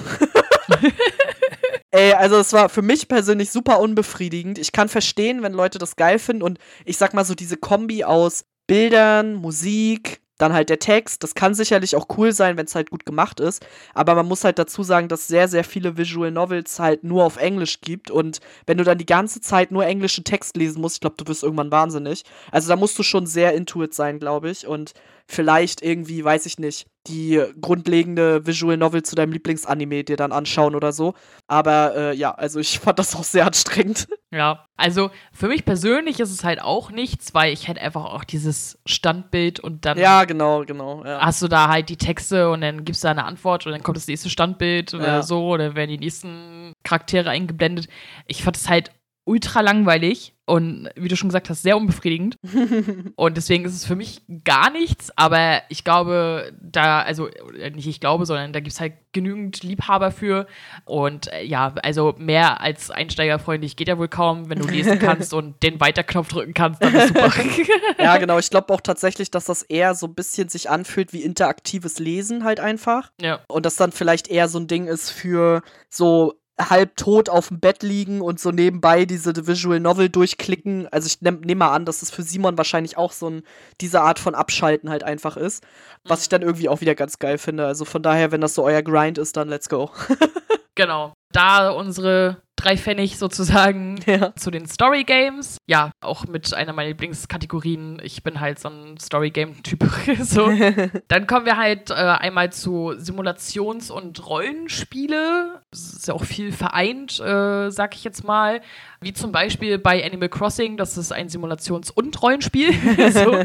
Speaker 2: Ey, also es war für mich persönlich super unbefriedigend. Ich kann verstehen, wenn Leute das geil finden und ich sag mal so diese Kombi aus Bildern, Musik, Dann halt der Text, das kann sicherlich auch cool sein, wenn es halt gut gemacht ist. Aber man muss halt dazu sagen, dass sehr, sehr viele Visual Novels halt nur auf Englisch gibt. Und wenn du dann die ganze Zeit nur englischen Text lesen musst, ich glaube, du wirst irgendwann wahnsinnig. Also da musst du schon sehr intuit sein, glaube ich. Und vielleicht irgendwie, weiß ich nicht, die grundlegende Visual Novel zu deinem Lieblingsanime dir dann anschauen oder so. Aber äh, ja, also ich fand das auch sehr anstrengend.
Speaker 1: Ja, also für mich persönlich ist es halt auch nichts, weil ich hätte einfach auch dieses Standbild und dann.
Speaker 2: Ja, genau, genau. Ja.
Speaker 1: Hast du da halt die Texte und dann gibst du da eine Antwort und dann kommt das nächste Standbild oder ja. so oder werden die nächsten Charaktere eingeblendet. Ich fand es halt ultra langweilig und wie du schon gesagt hast, sehr unbefriedigend. und deswegen ist es für mich gar nichts, aber ich glaube, da, also nicht ich glaube, sondern da gibt es halt genügend Liebhaber für. Und äh, ja, also mehr als einsteigerfreundlich geht ja wohl kaum, wenn du lesen kannst und den Weiterknopf drücken kannst, dann ist super.
Speaker 2: ja, genau. Ich glaube auch tatsächlich, dass das eher so ein bisschen sich anfühlt wie interaktives Lesen halt einfach.
Speaker 1: Ja.
Speaker 2: Und das dann vielleicht eher so ein Ding ist für so halb tot auf dem Bett liegen und so nebenbei diese Visual Novel durchklicken. Also ich nehme nehm mal an, dass es für Simon wahrscheinlich auch so ein, diese Art von Abschalten halt einfach ist. Was ich dann irgendwie auch wieder ganz geil finde. Also von daher, wenn das so euer Grind ist, dann let's go.
Speaker 1: genau. Da unsere drei Pfennig sozusagen ja. zu den Story Games. Ja, auch mit einer meiner Lieblingskategorien. Ich bin halt so ein Story Game-Typ. so. Dann kommen wir halt äh, einmal zu Simulations- und Rollenspiele. Das ist ja auch viel vereint, äh, sag ich jetzt mal. Wie zum Beispiel bei Animal Crossing, das ist ein Simulations- und Rollenspiel. so.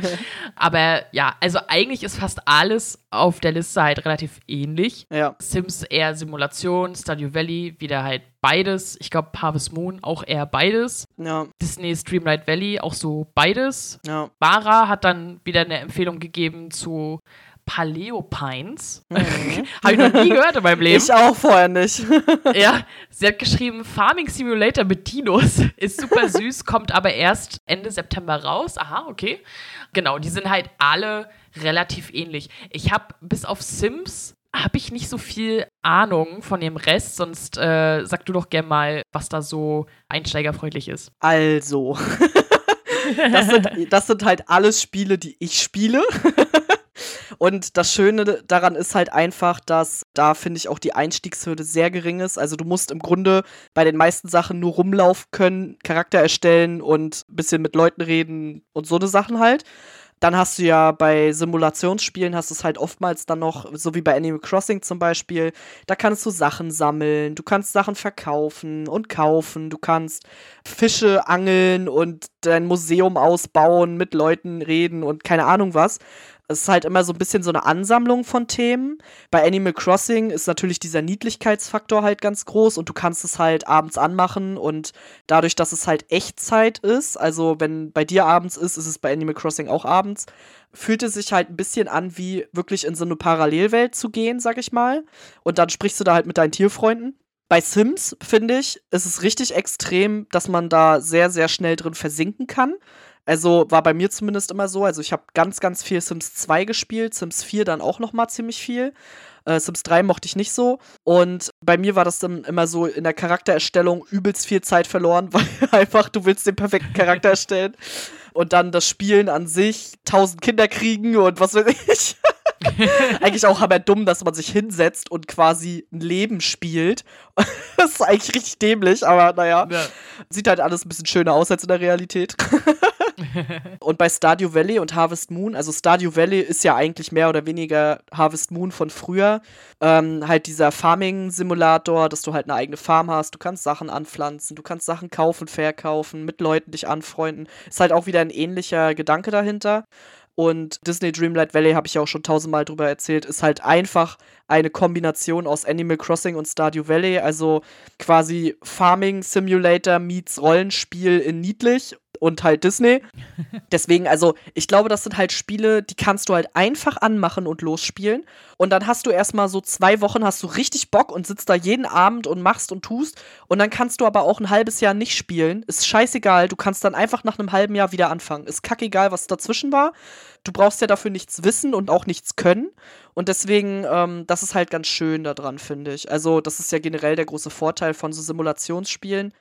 Speaker 1: Aber ja, also eigentlich ist fast alles auf der Liste halt relativ ähnlich.
Speaker 2: Ja.
Speaker 1: Sims eher Simulation, Stardew Valley wieder halt beides. Ich glaube, Harvest Moon auch eher beides.
Speaker 2: Ja.
Speaker 1: Disney's Dreamlight Valley auch so beides.
Speaker 2: Ja.
Speaker 1: Mara hat dann wieder eine Empfehlung gegeben zu Paleo Pines. Mhm. Habe ich noch nie gehört in meinem Leben.
Speaker 2: Ich auch vorher nicht.
Speaker 1: ja, sie hat geschrieben, Farming Simulator mit Dinos. Ist super süß, kommt aber erst Ende September raus. Aha, okay. Genau, die sind halt alle relativ ähnlich. Ich habe bis auf Sims habe ich nicht so viel Ahnung von dem Rest, sonst äh, sag du doch gern mal, was da so einsteigerfreundlich ist.
Speaker 2: Also, das, sind, das sind halt alles Spiele, die ich spiele. Und das Schöne daran ist halt einfach, dass da finde ich auch die Einstiegshürde sehr gering ist. Also du musst im Grunde bei den meisten Sachen nur rumlaufen können, Charakter erstellen und ein bisschen mit Leuten reden und so eine Sachen halt. Dann hast du ja bei Simulationsspielen hast du es halt oftmals dann noch, so wie bei Animal Crossing zum Beispiel, da kannst du Sachen sammeln, du kannst Sachen verkaufen und kaufen, du kannst Fische angeln und dein Museum ausbauen, mit Leuten reden und keine Ahnung was es ist halt immer so ein bisschen so eine Ansammlung von Themen. Bei Animal Crossing ist natürlich dieser Niedlichkeitsfaktor halt ganz groß und du kannst es halt abends anmachen und dadurch, dass es halt Echtzeit ist, also wenn bei dir abends ist, ist es bei Animal Crossing auch abends, fühlt es sich halt ein bisschen an, wie wirklich in so eine Parallelwelt zu gehen, sag ich mal. Und dann sprichst du da halt mit deinen Tierfreunden. Bei Sims, finde ich, ist es richtig extrem, dass man da sehr, sehr schnell drin versinken kann. Also war bei mir zumindest immer so. Also ich habe ganz, ganz viel Sims 2 gespielt, Sims 4 dann auch noch mal ziemlich viel. Äh, Sims 3 mochte ich nicht so. Und bei mir war das dann immer so in der Charaktererstellung übelst viel Zeit verloren, weil einfach du willst den perfekten Charakter erstellen. Und dann das Spielen an sich, tausend Kinder kriegen und was weiß ich. eigentlich auch aber dumm, dass man sich hinsetzt und quasi ein Leben spielt. das ist eigentlich richtig dämlich, aber naja. Ja. Sieht halt alles ein bisschen schöner aus als in der Realität. Und bei Stardew Valley und Harvest Moon, also Stardew Valley ist ja eigentlich mehr oder weniger Harvest Moon von früher. Ähm, halt dieser Farming-Simulator, dass du halt eine eigene Farm hast, du kannst Sachen anpflanzen, du kannst Sachen kaufen, verkaufen, mit Leuten dich anfreunden. Ist halt auch wieder ein ähnlicher Gedanke dahinter. Und Disney Dreamlight Valley, habe ich ja auch schon tausendmal drüber erzählt, ist halt einfach eine Kombination aus Animal Crossing und Stardew Valley. Also quasi Farming Simulator meets Rollenspiel in niedlich und halt Disney. Deswegen, also, ich glaube, das sind halt Spiele, die kannst du halt einfach anmachen und losspielen. Und dann hast du erstmal so zwei Wochen, hast du richtig Bock und sitzt da jeden Abend und machst und tust. Und dann kannst du aber auch ein halbes Jahr nicht spielen. Ist scheißegal. Du kannst dann einfach nach einem halben Jahr wieder anfangen. Ist kackegal, was dazwischen war. Du brauchst ja dafür nichts wissen und auch nichts können. Und deswegen, ähm, das ist halt ganz schön daran, finde ich. Also, das ist ja generell der große Vorteil von so Simulationsspielen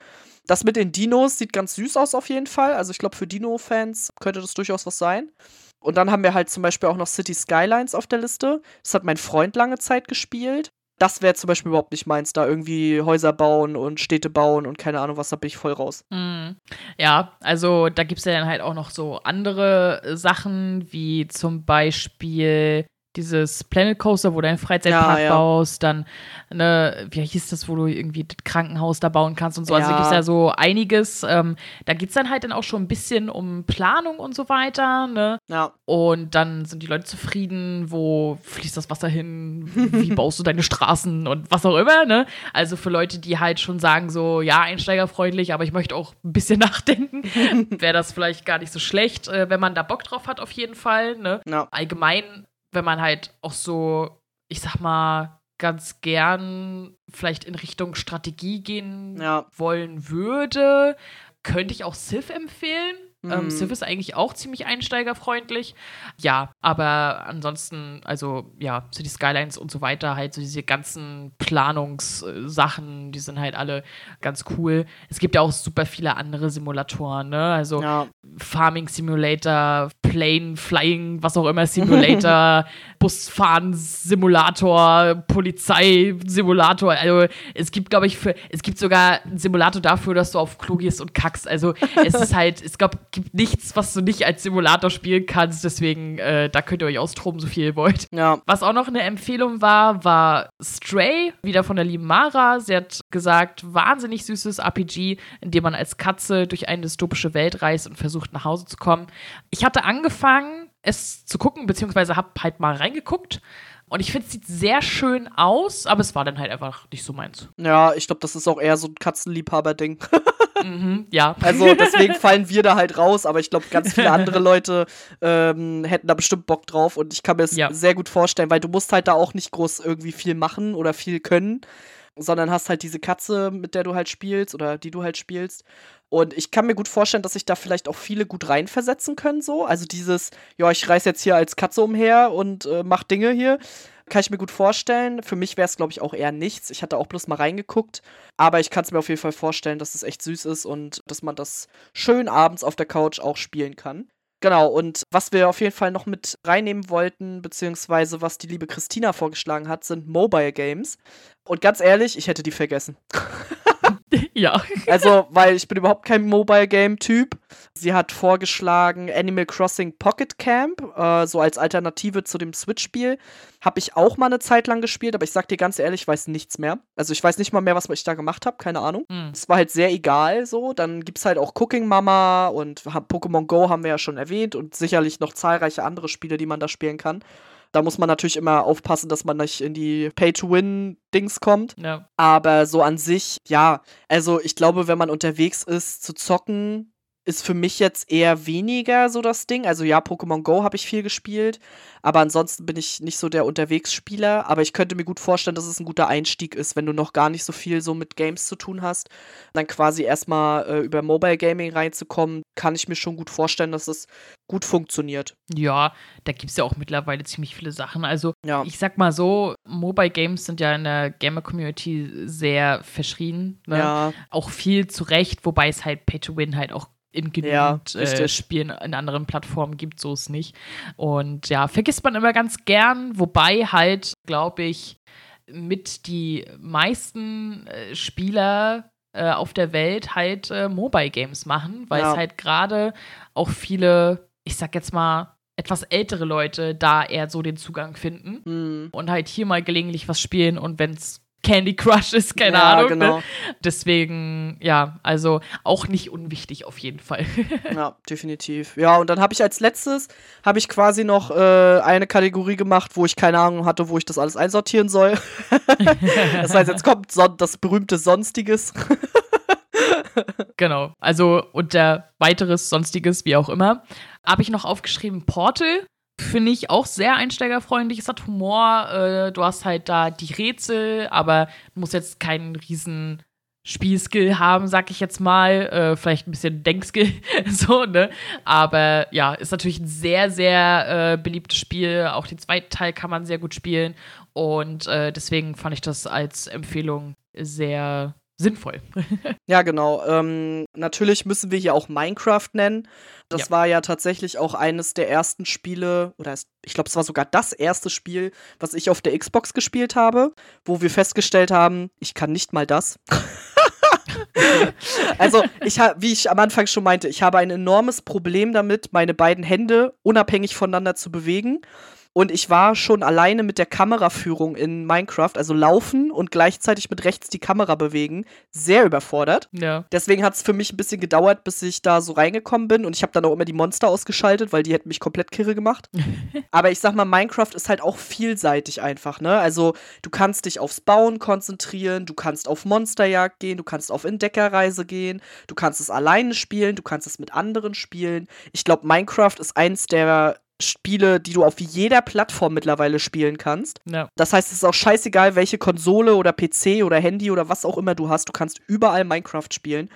Speaker 2: das mit den Dinos sieht ganz süß aus auf jeden Fall. Also ich glaube, für Dino-Fans könnte das durchaus was sein. Und dann haben wir halt zum Beispiel auch noch City Skylines auf der Liste. Das hat mein Freund lange Zeit gespielt. Das wäre zum Beispiel überhaupt nicht meins, da irgendwie Häuser bauen und Städte bauen und keine Ahnung was, da bin ich voll raus.
Speaker 1: Mm. Ja, also da gibt es ja dann halt auch noch so andere Sachen, wie zum Beispiel dieses Planet Coaster, wo du einen Freizeitpark ja, ja. baust, dann, ne, wie hieß das, wo du irgendwie das Krankenhaus da bauen kannst und so. Ja. Also gibt es ja so einiges. Ähm, da geht es dann halt dann auch schon ein bisschen um Planung und so weiter, ne?
Speaker 2: Ja.
Speaker 1: Und dann sind die Leute zufrieden, wo fließt das Wasser hin, wie baust du deine Straßen und was auch immer, ne? Also für Leute, die halt schon sagen, so, ja, einsteigerfreundlich, aber ich möchte auch ein bisschen nachdenken, wäre das vielleicht gar nicht so schlecht, äh, wenn man da Bock drauf hat, auf jeden Fall, ne?
Speaker 2: Ja.
Speaker 1: Allgemein wenn man halt auch so, ich sag mal, ganz gern vielleicht in Richtung Strategie gehen
Speaker 2: ja.
Speaker 1: wollen würde, könnte ich auch Civ empfehlen. Ähm, mhm. Ähm, Civ ist eigentlich auch ziemlich einsteigerfreundlich. Ja, aber ansonsten, also ja, City Skylines und so weiter, halt so diese ganzen Planungssachen, die sind halt alle ganz cool. Es gibt ja auch super viele andere Simulatoren, ne? Also ja. Farming Simulator, Plane Flying, was auch immer Simulator, Busfahren Simulator, Polizei Simulator. Also es gibt, glaube ich, für, es gibt sogar einen Simulator dafür, dass du auf Klo gehst und kackst. Also es ist halt, es gab gibt nichts, was du nicht als Simulator spielen kannst. Deswegen, äh, da könnt ihr euch austoben, so viel ihr wollt.
Speaker 2: Ja.
Speaker 1: Was auch noch eine Empfehlung war, war Stray, wieder von der lieben Mara. Sie hat gesagt, wahnsinnig süßes RPG, in dem man als Katze durch eine dystopische Welt reist und versucht, nach Hause zu kommen. Ich hatte angefangen, es zu gucken, beziehungsweise habe halt mal reingeguckt. Und ich finde, es sieht sehr schön aus, aber es war dann halt einfach nicht so meins.
Speaker 2: Ja, ich glaube, das ist auch eher so ein Katzenliebhaber-Ding.
Speaker 1: mhm, ja.
Speaker 2: Also deswegen fallen wir da halt raus, aber ich glaube, ganz viele andere Leute ähm, hätten da bestimmt Bock drauf und ich kann mir das ja. sehr gut vorstellen, weil du musst halt da auch nicht groß irgendwie viel machen oder viel können, sondern hast halt diese Katze, mit der du halt spielst oder die du halt spielst. Und ich kann mir gut vorstellen, dass sich da vielleicht auch viele gut reinversetzen können, so. Also dieses, ja, ich reise jetzt hier als Katze umher und äh, mach Dinge hier. Kann ich mir gut vorstellen. Für mich wäre es, glaube ich, auch eher nichts. Ich hatte auch bloß mal reingeguckt. Aber ich kann es mir auf jeden Fall vorstellen, dass es echt süß ist und dass man das schön abends auf der Couch auch spielen kann. Genau, und was wir auf jeden Fall noch mit reinnehmen wollten, beziehungsweise was die liebe Christina vorgeschlagen hat, sind Mobile Games. Und ganz ehrlich, ich hätte die vergessen.
Speaker 1: ja.
Speaker 2: Also, weil ich bin überhaupt kein Mobile Game Typ. Sie hat vorgeschlagen Animal Crossing Pocket Camp, äh, so als Alternative zu dem Switch-Spiel. Habe ich auch mal eine Zeit lang gespielt, aber ich sag dir ganz ehrlich, ich weiß nichts mehr. Also ich weiß nicht mal mehr, was ich da gemacht habe, keine Ahnung.
Speaker 1: Hm.
Speaker 2: Es war halt sehr egal so. Dann gibt es halt auch Cooking Mama und Pokémon Go haben wir ja schon erwähnt und sicherlich noch zahlreiche andere Spiele, die man da spielen kann. Da muss man natürlich immer aufpassen, dass man nicht in die Pay-to-Win-Dings kommt.
Speaker 1: Ja.
Speaker 2: Aber so an sich, ja, also ich glaube, wenn man unterwegs ist zu zocken, ist für mich jetzt eher weniger so das Ding. Also ja, Pokémon Go habe ich viel gespielt, aber ansonsten bin ich nicht so der Unterwegsspieler. Aber ich könnte mir gut vorstellen, dass es ein guter Einstieg ist, wenn du noch gar nicht so viel so mit Games zu tun hast. Dann quasi erstmal äh, über Mobile Gaming reinzukommen, kann ich mir schon gut vorstellen, dass es gut funktioniert.
Speaker 1: Ja, da gibt es ja auch mittlerweile ziemlich viele Sachen. Also
Speaker 2: ja.
Speaker 1: ich sag mal so, Mobile Games sind ja in der Gamer-Community sehr verschrien. Ne?
Speaker 2: Ja.
Speaker 1: Auch viel zu Recht, wobei es halt Pay-to-Win halt auch in genügend ja, äh, Spielen in anderen Plattformen gibt, so es nicht. Und ja, vergisst man immer ganz gern, wobei halt, glaube ich, mit die meisten äh, Spieler äh, auf der Welt halt äh, Mobile Games machen, weil ja. es halt gerade auch viele, ich sag jetzt mal, etwas ältere Leute da eher so den Zugang finden
Speaker 2: mhm.
Speaker 1: und halt hier mal gelegentlich was spielen und wenn es Candy Crush ist, keine ja, Ahnung. Ne? Genau. Ne? Deswegen, ja, also auch nicht unwichtig auf jeden Fall.
Speaker 2: ja, definitiv. Ja, und dann habe ich als letztes, habe ich quasi noch äh, eine Kategorie gemacht, wo ich keine Ahnung hatte, wo ich das alles einsortieren soll. das heißt, jetzt kommt son das berühmte Sonstiges.
Speaker 1: genau, also unter weiteres Sonstiges, wie auch immer, habe ich noch aufgeschrieben Portal finde ich auch sehr einsteigerfreundlich. Es hat Humor, äh, du hast halt da die Rätsel, aber musst jetzt keinen riesen Spielskill haben, sag ich jetzt mal. Äh, vielleicht ein bisschen Denkskill, so, ne? Aber ja, ist natürlich ein sehr, sehr äh, beliebtes Spiel. Auch den zweiten Teil kann man sehr gut spielen. Und äh, deswegen fand ich das als Empfehlung sehr, sinnvoll.
Speaker 2: ja, genau. Ähm, natürlich müssen wir hier auch Minecraft nennen. Das ja. war ja tatsächlich auch eines der ersten Spiele, oder ich glaube, es war sogar das erste Spiel, was ich auf der Xbox gespielt habe, wo wir festgestellt haben, ich kann nicht mal das. also, ich habe, wie ich am Anfang schon meinte, ich habe ein enormes Problem damit, meine beiden Hände unabhängig voneinander zu bewegen. Und ich war schon alleine mit der Kameraführung in Minecraft, also laufen und gleichzeitig mit rechts die Kamera bewegen, sehr überfordert.
Speaker 1: Ja.
Speaker 2: Deswegen hat es für mich ein bisschen gedauert, bis ich da so reingekommen bin. Und ich habe dann auch immer die Monster ausgeschaltet, weil die hätten mich komplett kirre gemacht. Aber ich sag mal, Minecraft ist halt auch vielseitig einfach, ne? Also du kannst dich aufs Bauen konzentrieren, du kannst auf Monsterjagd gehen, du kannst auf Entdeckerreise gehen, du kannst es alleine spielen, du kannst es mit anderen spielen. Ich glaube, Minecraft ist eins der Spiele, die du auf jeder Plattform mittlerweile spielen kannst.
Speaker 1: Ja.
Speaker 2: Das heißt, es ist auch scheißegal, welche Konsole oder PC oder Handy oder was auch immer du hast. Du kannst überall Minecraft spielen.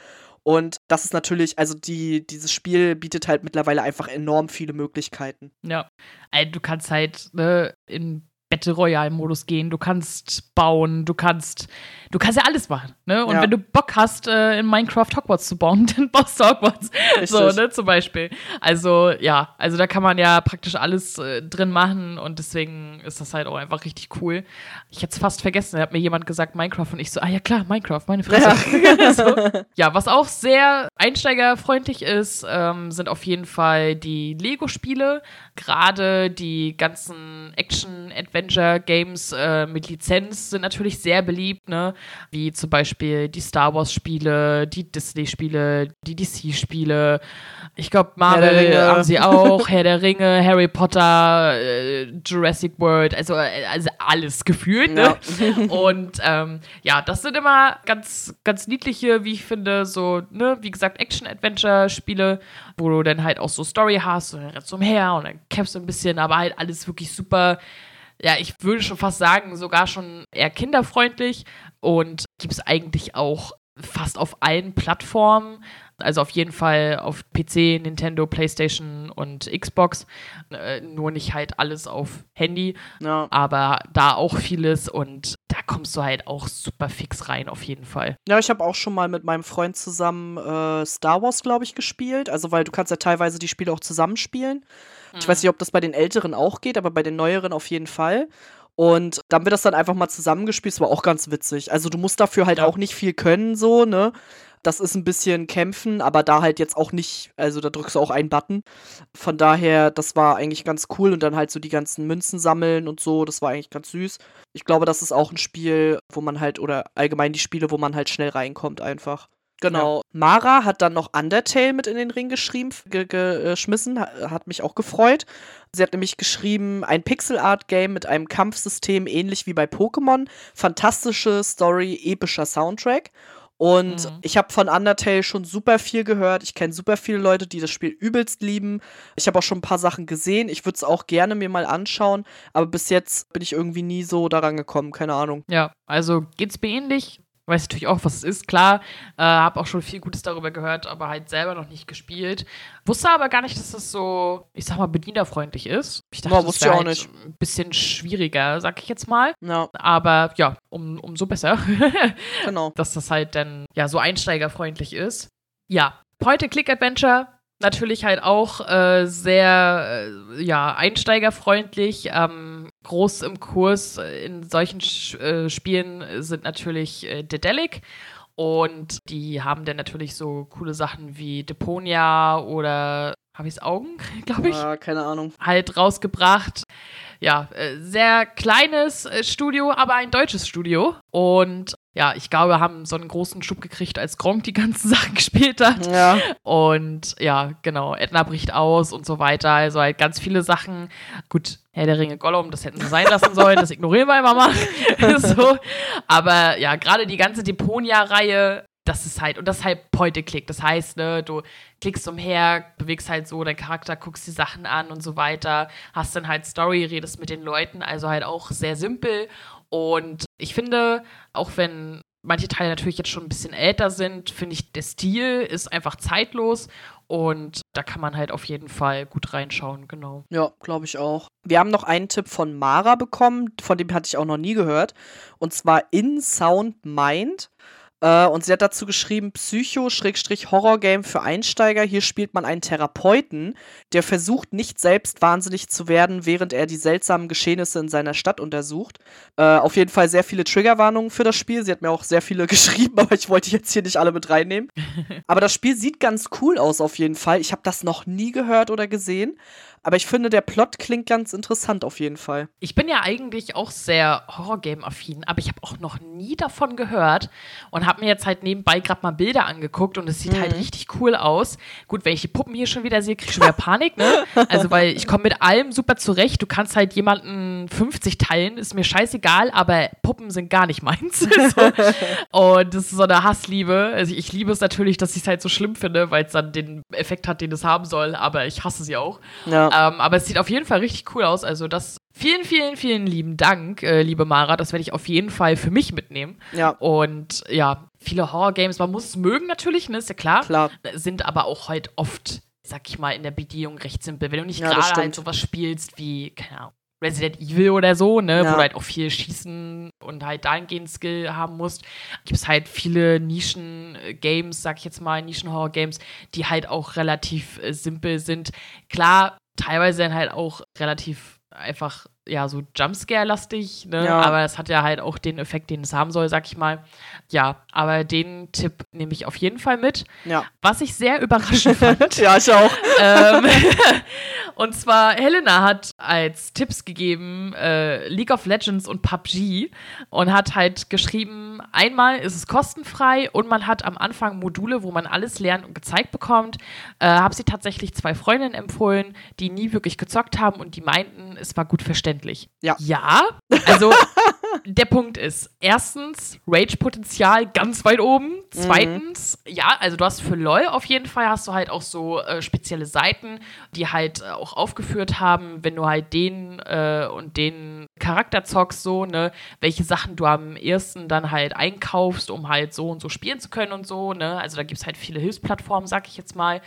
Speaker 2: Und das ist natürlich, also die, dieses Spiel bietet halt mittlerweile einfach enorm viele Möglichkeiten.
Speaker 1: Ja. Also du kannst halt ne, in Battle Royale-Modus gehen, du kannst bauen, du kannst, du kannst ja alles machen, ne? Und ja. wenn du Bock hast, äh, in Minecraft Hogwarts zu bauen, dann baust du Hogwarts. Richtig. So, ne, zum Beispiel. Also, ja, also da kann man ja praktisch alles äh, drin machen und deswegen ist das halt auch einfach richtig cool. Ich hätte es fast vergessen, da hat mir jemand gesagt Minecraft und ich so, ah ja klar, Minecraft, meine Fresse. Ja, so. ja was auch sehr einsteigerfreundlich ist, ähm, sind auf jeden Fall die Lego-Spiele, gerade die ganzen Action-Adventure Adventure-Games äh, mit Lizenz sind natürlich sehr beliebt, ne? Wie zum Beispiel die Star Wars-Spiele, die Disney-Spiele, die DC-Spiele. Ich glaube, Marvel haben sie auch, Herr der Ringe, Harry Potter, äh, Jurassic World, also, äh, also alles gefühlt, ne? Ja. Und ähm, ja, das sind immer ganz, ganz niedliche, wie ich finde, so, ne, wie gesagt, Action-Adventure-Spiele, wo du dann halt auch so Story hast und dann rennst du umher und dann kämpfst du ein bisschen, aber halt alles wirklich super ja, ich würde schon fast sagen, sogar schon eher kinderfreundlich und gibt es eigentlich auch fast auf allen Plattformen. Also auf jeden Fall auf PC, Nintendo, PlayStation und Xbox. Äh, nur nicht halt alles auf Handy.
Speaker 2: Ja.
Speaker 1: Aber da auch vieles und da kommst du halt auch super fix rein, auf jeden Fall.
Speaker 2: Ja, ich habe auch schon mal mit meinem Freund zusammen äh, Star Wars, glaube ich, gespielt. Also, weil du kannst ja teilweise die Spiele auch zusammenspielen. Ich weiß nicht, ob das bei den Älteren auch geht, aber bei den Neueren auf jeden Fall. Und dann wird das dann einfach mal zusammengespielt. Das war auch ganz witzig. Also du musst dafür halt ja. auch nicht viel können, so, ne? Das ist ein bisschen kämpfen, aber da halt jetzt auch nicht, also da drückst du auch einen Button. Von daher, das war eigentlich ganz cool und dann halt so die ganzen Münzen sammeln und so, das war eigentlich ganz süß. Ich glaube, das ist auch ein Spiel, wo man halt, oder allgemein die Spiele, wo man halt schnell reinkommt einfach. Genau. Ja. Mara hat dann noch Undertale mit in den Ring geschrieben, ge geschmissen, hat mich auch gefreut. Sie hat nämlich geschrieben, ein Pixel-Art-Game mit einem Kampfsystem ähnlich wie bei Pokémon, fantastische Story, epischer Soundtrack. Und mhm. ich habe von Undertale schon super viel gehört. Ich kenne super viele Leute, die das Spiel übelst lieben. Ich habe auch schon ein paar Sachen gesehen. Ich würde es auch gerne mir mal anschauen. Aber bis jetzt bin ich irgendwie nie so daran gekommen. Keine Ahnung.
Speaker 1: Ja, also geht's mir ähnlich weiß natürlich auch, was es ist, klar. Äh, habe auch schon viel Gutes darüber gehört, aber halt selber noch nicht gespielt. Wusste aber gar nicht, dass das so, ich sag mal, bedienerfreundlich ist. Ich dachte, ja, wusste das wäre halt ein bisschen schwieriger, sag ich jetzt mal.
Speaker 2: Ja.
Speaker 1: Aber ja, um, umso besser.
Speaker 2: genau.
Speaker 1: Dass das halt dann ja so einsteigerfreundlich ist. Ja, heute Click Adventure natürlich halt auch äh, sehr äh, ja, einsteigerfreundlich. Ähm, groß im Kurs in solchen äh, Spielen sind natürlich äh, Dedelic. Und die haben dann natürlich so coole Sachen wie Deponia oder habe ich es Augen, glaube ich.
Speaker 2: Ja, keine Ahnung.
Speaker 1: Halt rausgebracht. Ja, äh, sehr kleines äh, Studio, aber ein deutsches Studio. Und ja, ich glaube, haben so einen großen Schub gekriegt, als Gronk die ganzen Sachen gespielt hat.
Speaker 2: Ja.
Speaker 1: Und ja, genau, Edna bricht aus und so weiter. Also halt ganz viele Sachen. Gut, Herr der Ringe Gollum, das hätten sie sein lassen sollen, das ignorieren wir einfach mal. so. Aber ja, gerade die ganze Deponia-Reihe, das ist halt, und das ist halt Point-and-Click. Das heißt, ne, du klickst umher, bewegst halt so deinen Charakter, guckst die Sachen an und so weiter, hast dann halt Story, redest mit den Leuten, also halt auch sehr simpel und ich finde, auch wenn manche Teile natürlich jetzt schon ein bisschen älter sind, finde ich, der Stil ist einfach zeitlos und da kann man halt auf jeden Fall gut reinschauen, genau.
Speaker 2: Ja, glaube ich auch. Wir haben noch einen Tipp von Mara bekommen, von dem hatte ich auch noch nie gehört. Und zwar In Sound Mind. Äh, und sie hat dazu geschrieben, Psycho-Horror-Game für Einsteiger. Hier spielt man einen Therapeuten, der versucht, nicht selbst wahnsinnig zu werden, während er die seltsamen Geschehnisse in seiner Stadt untersucht. Äh, auf jeden Fall sehr viele Triggerwarnungen für das Spiel. Sie hat mir auch sehr viele geschrieben, aber ich wollte jetzt hier nicht alle mit reinnehmen. aber das Spiel sieht ganz cool aus, auf jeden Fall. Ich habe das noch nie gehört oder gesehen. Aber ich finde, der Plot klingt ganz interessant auf jeden Fall.
Speaker 1: Ich bin ja eigentlich auch sehr Horrorgame-affin, aber ich habe auch noch nie davon gehört und habe mir jetzt halt nebenbei gerade mal Bilder angeguckt und es sieht halt mhm. halt richtig cool aus. Gut, wenn ich die Puppen hier schon wieder sehe, kriege ich schon wieder Panik, ne? Also, weil ich komme mit allem super zurecht. Du kannst halt jemanden 50 teilen, ist mir scheißegal, aber Puppen sind gar nicht meins. so. Und das ist so eine Hassliebe. Also, ich liebe es natürlich, dass ich es halt so schlimm finde, weil es dann den Effekt hat, den es haben soll, aber ich hasse sie auch. Ja. Ähm, aber es sieht auf jeden Fall richtig cool aus. Also das vielen, vielen, vielen lieben Dank, äh, liebe Mara. Das werde ich auf jeden Fall für mich mitnehmen. Ja. Und ja, viele Horror-Games, man muss es mögen natürlich, ne, ist ja klar. Klar. Sind aber auch halt oft, sag ich mal, in der Bedienung recht simpel. Wenn du nicht ja, gerade halt sowas spielst wie, keine Ahnung, Resident Evil oder so, ne, ja. wo du halt auch viel schießen und halt dahingehend Skill haben musst, gibt es halt viele Nischen-Games, sag ich jetzt mal, Nischen-Horror-Games, die halt auch relativ äh, simpel sind. Klar, teilweise dann halt auch relativ einfach, ja, so Jumpscare-lastig, ne? Ja. Aber es hat ja halt auch den Effekt, den es haben soll, sag ich mal. Ja, aber den Tipp nehme ich auf jeden Fall mit. Ja. Was ich sehr überraschend fand.
Speaker 2: ja, ich auch.
Speaker 1: Ähm, und zwar, Helena hat als Tipps gegeben äh, League of Legends und PUBG und hat halt geschrieben, einmal ist es kostenfrei und man hat am Anfang Module, wo man alles lernt und gezeigt bekommt. Äh, habe sie tatsächlich zwei Freundinnen empfohlen, die nie wirklich gezockt haben und die meinten, es war gut verständlich. Ja. Ja, also der Punkt ist, erstens, Rage-Potenzial ganz weit oben. Mhm. Zweitens, mhm. ja, also du hast für LOL auf jeden Fall hast du halt auch so äh, spezielle Seiten, die halt äh, auch aufgeführt haben, wenn du halt den äh, und den Charakter zockst, so, ne, welche Sachen du am ersten dann halt einkaufst, um halt so und so spielen zu können und so, ne. Also da gibt es halt viele Hilfsplattformen, sag ich jetzt mal.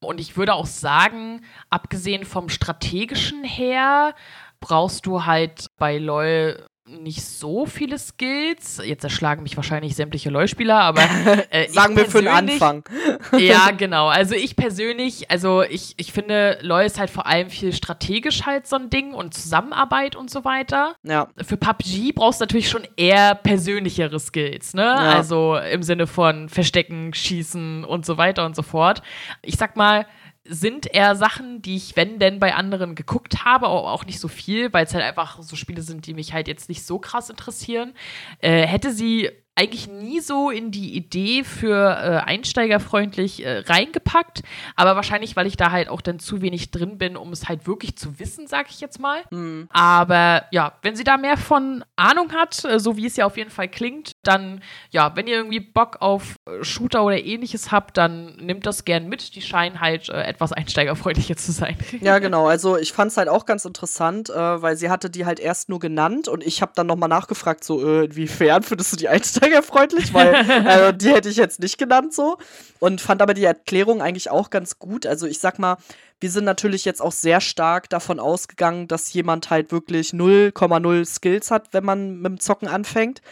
Speaker 1: Und ich würde auch sagen, abgesehen vom strategischen her, brauchst du halt bei LOL nicht so viele Skills. Jetzt erschlagen mich wahrscheinlich sämtliche LoL-Spieler, aber
Speaker 2: äh, sagen wir für den Anfang.
Speaker 1: ja, genau. Also ich persönlich, also ich, ich finde, LoL ist halt vor allem viel strategisch halt so ein Ding und Zusammenarbeit und so weiter. Ja. Für PUBG brauchst du natürlich schon eher persönlichere Skills, ne? Ja. Also im Sinne von Verstecken, Schießen und so weiter und so fort. Ich sag mal, sind eher Sachen, die ich, wenn denn, bei anderen geguckt habe, aber auch nicht so viel, weil es halt einfach so Spiele sind, die mich halt jetzt nicht so krass interessieren. Äh, hätte sie eigentlich nie so in die Idee für äh, einsteigerfreundlich äh, reingepackt, aber wahrscheinlich, weil ich da halt auch dann zu wenig drin bin, um es halt wirklich zu wissen, sag ich jetzt mal. Mhm. Aber ja, wenn sie da mehr von Ahnung hat, äh, so wie es ja auf jeden Fall klingt, dann ja, wenn ihr irgendwie Bock auf äh, Shooter oder ähnliches habt, dann nimmt das gern mit. Die scheinen halt äh, etwas einsteigerfreundlicher zu sein.
Speaker 2: Ja, genau. Also ich fand es halt auch ganz interessant, weil sie hatte die halt erst nur genannt und ich habe dann nochmal nachgefragt, so inwiefern findest du die Einsteiger einsteigerfreundlich, weil äh, die hätte ich jetzt nicht genannt so. Und fand aber die Erklärung eigentlich auch ganz gut. Also ich sag mal, wir sind natürlich jetzt auch sehr stark davon ausgegangen, dass jemand halt wirklich 0,0 Skills hat, wenn man mit dem Zocken anfängt.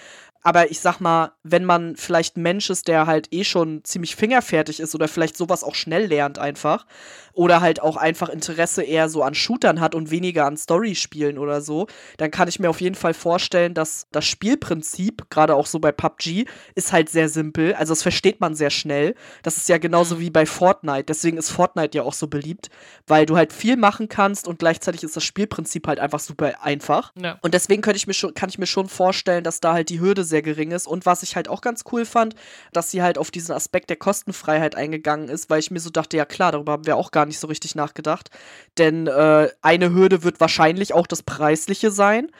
Speaker 2: Aber ich sag mal, wenn man vielleicht ein Mensch ist, der halt eh schon ziemlich fingerfertig ist oder vielleicht sowas auch schnell lernt einfach oder halt auch einfach Interesse eher so an Shootern hat und weniger an Story-Spielen oder so, dann kann ich mir auf jeden Fall vorstellen, dass das Spielprinzip, gerade auch so bei PUBG, ist halt sehr simpel. Also das versteht man sehr schnell. Das ist ja genauso mhm. wie bei Fortnite. Deswegen ist Fortnite ja auch so beliebt, weil du halt viel machen kannst und gleichzeitig ist das Spielprinzip halt einfach super einfach. Ja. Und deswegen könnte ich mir schon, kann ich mir schon vorstellen, dass da halt die Hürde sehr gering ist. Und was ich halt auch ganz cool fand, dass sie halt auf diesen Aspekt der Kostenfreiheit eingegangen ist, weil ich mir so dachte, ja klar, darüber haben wir auch gar nicht so richtig nachgedacht. Denn äh, eine Hürde wird wahrscheinlich auch das Preisliche sein.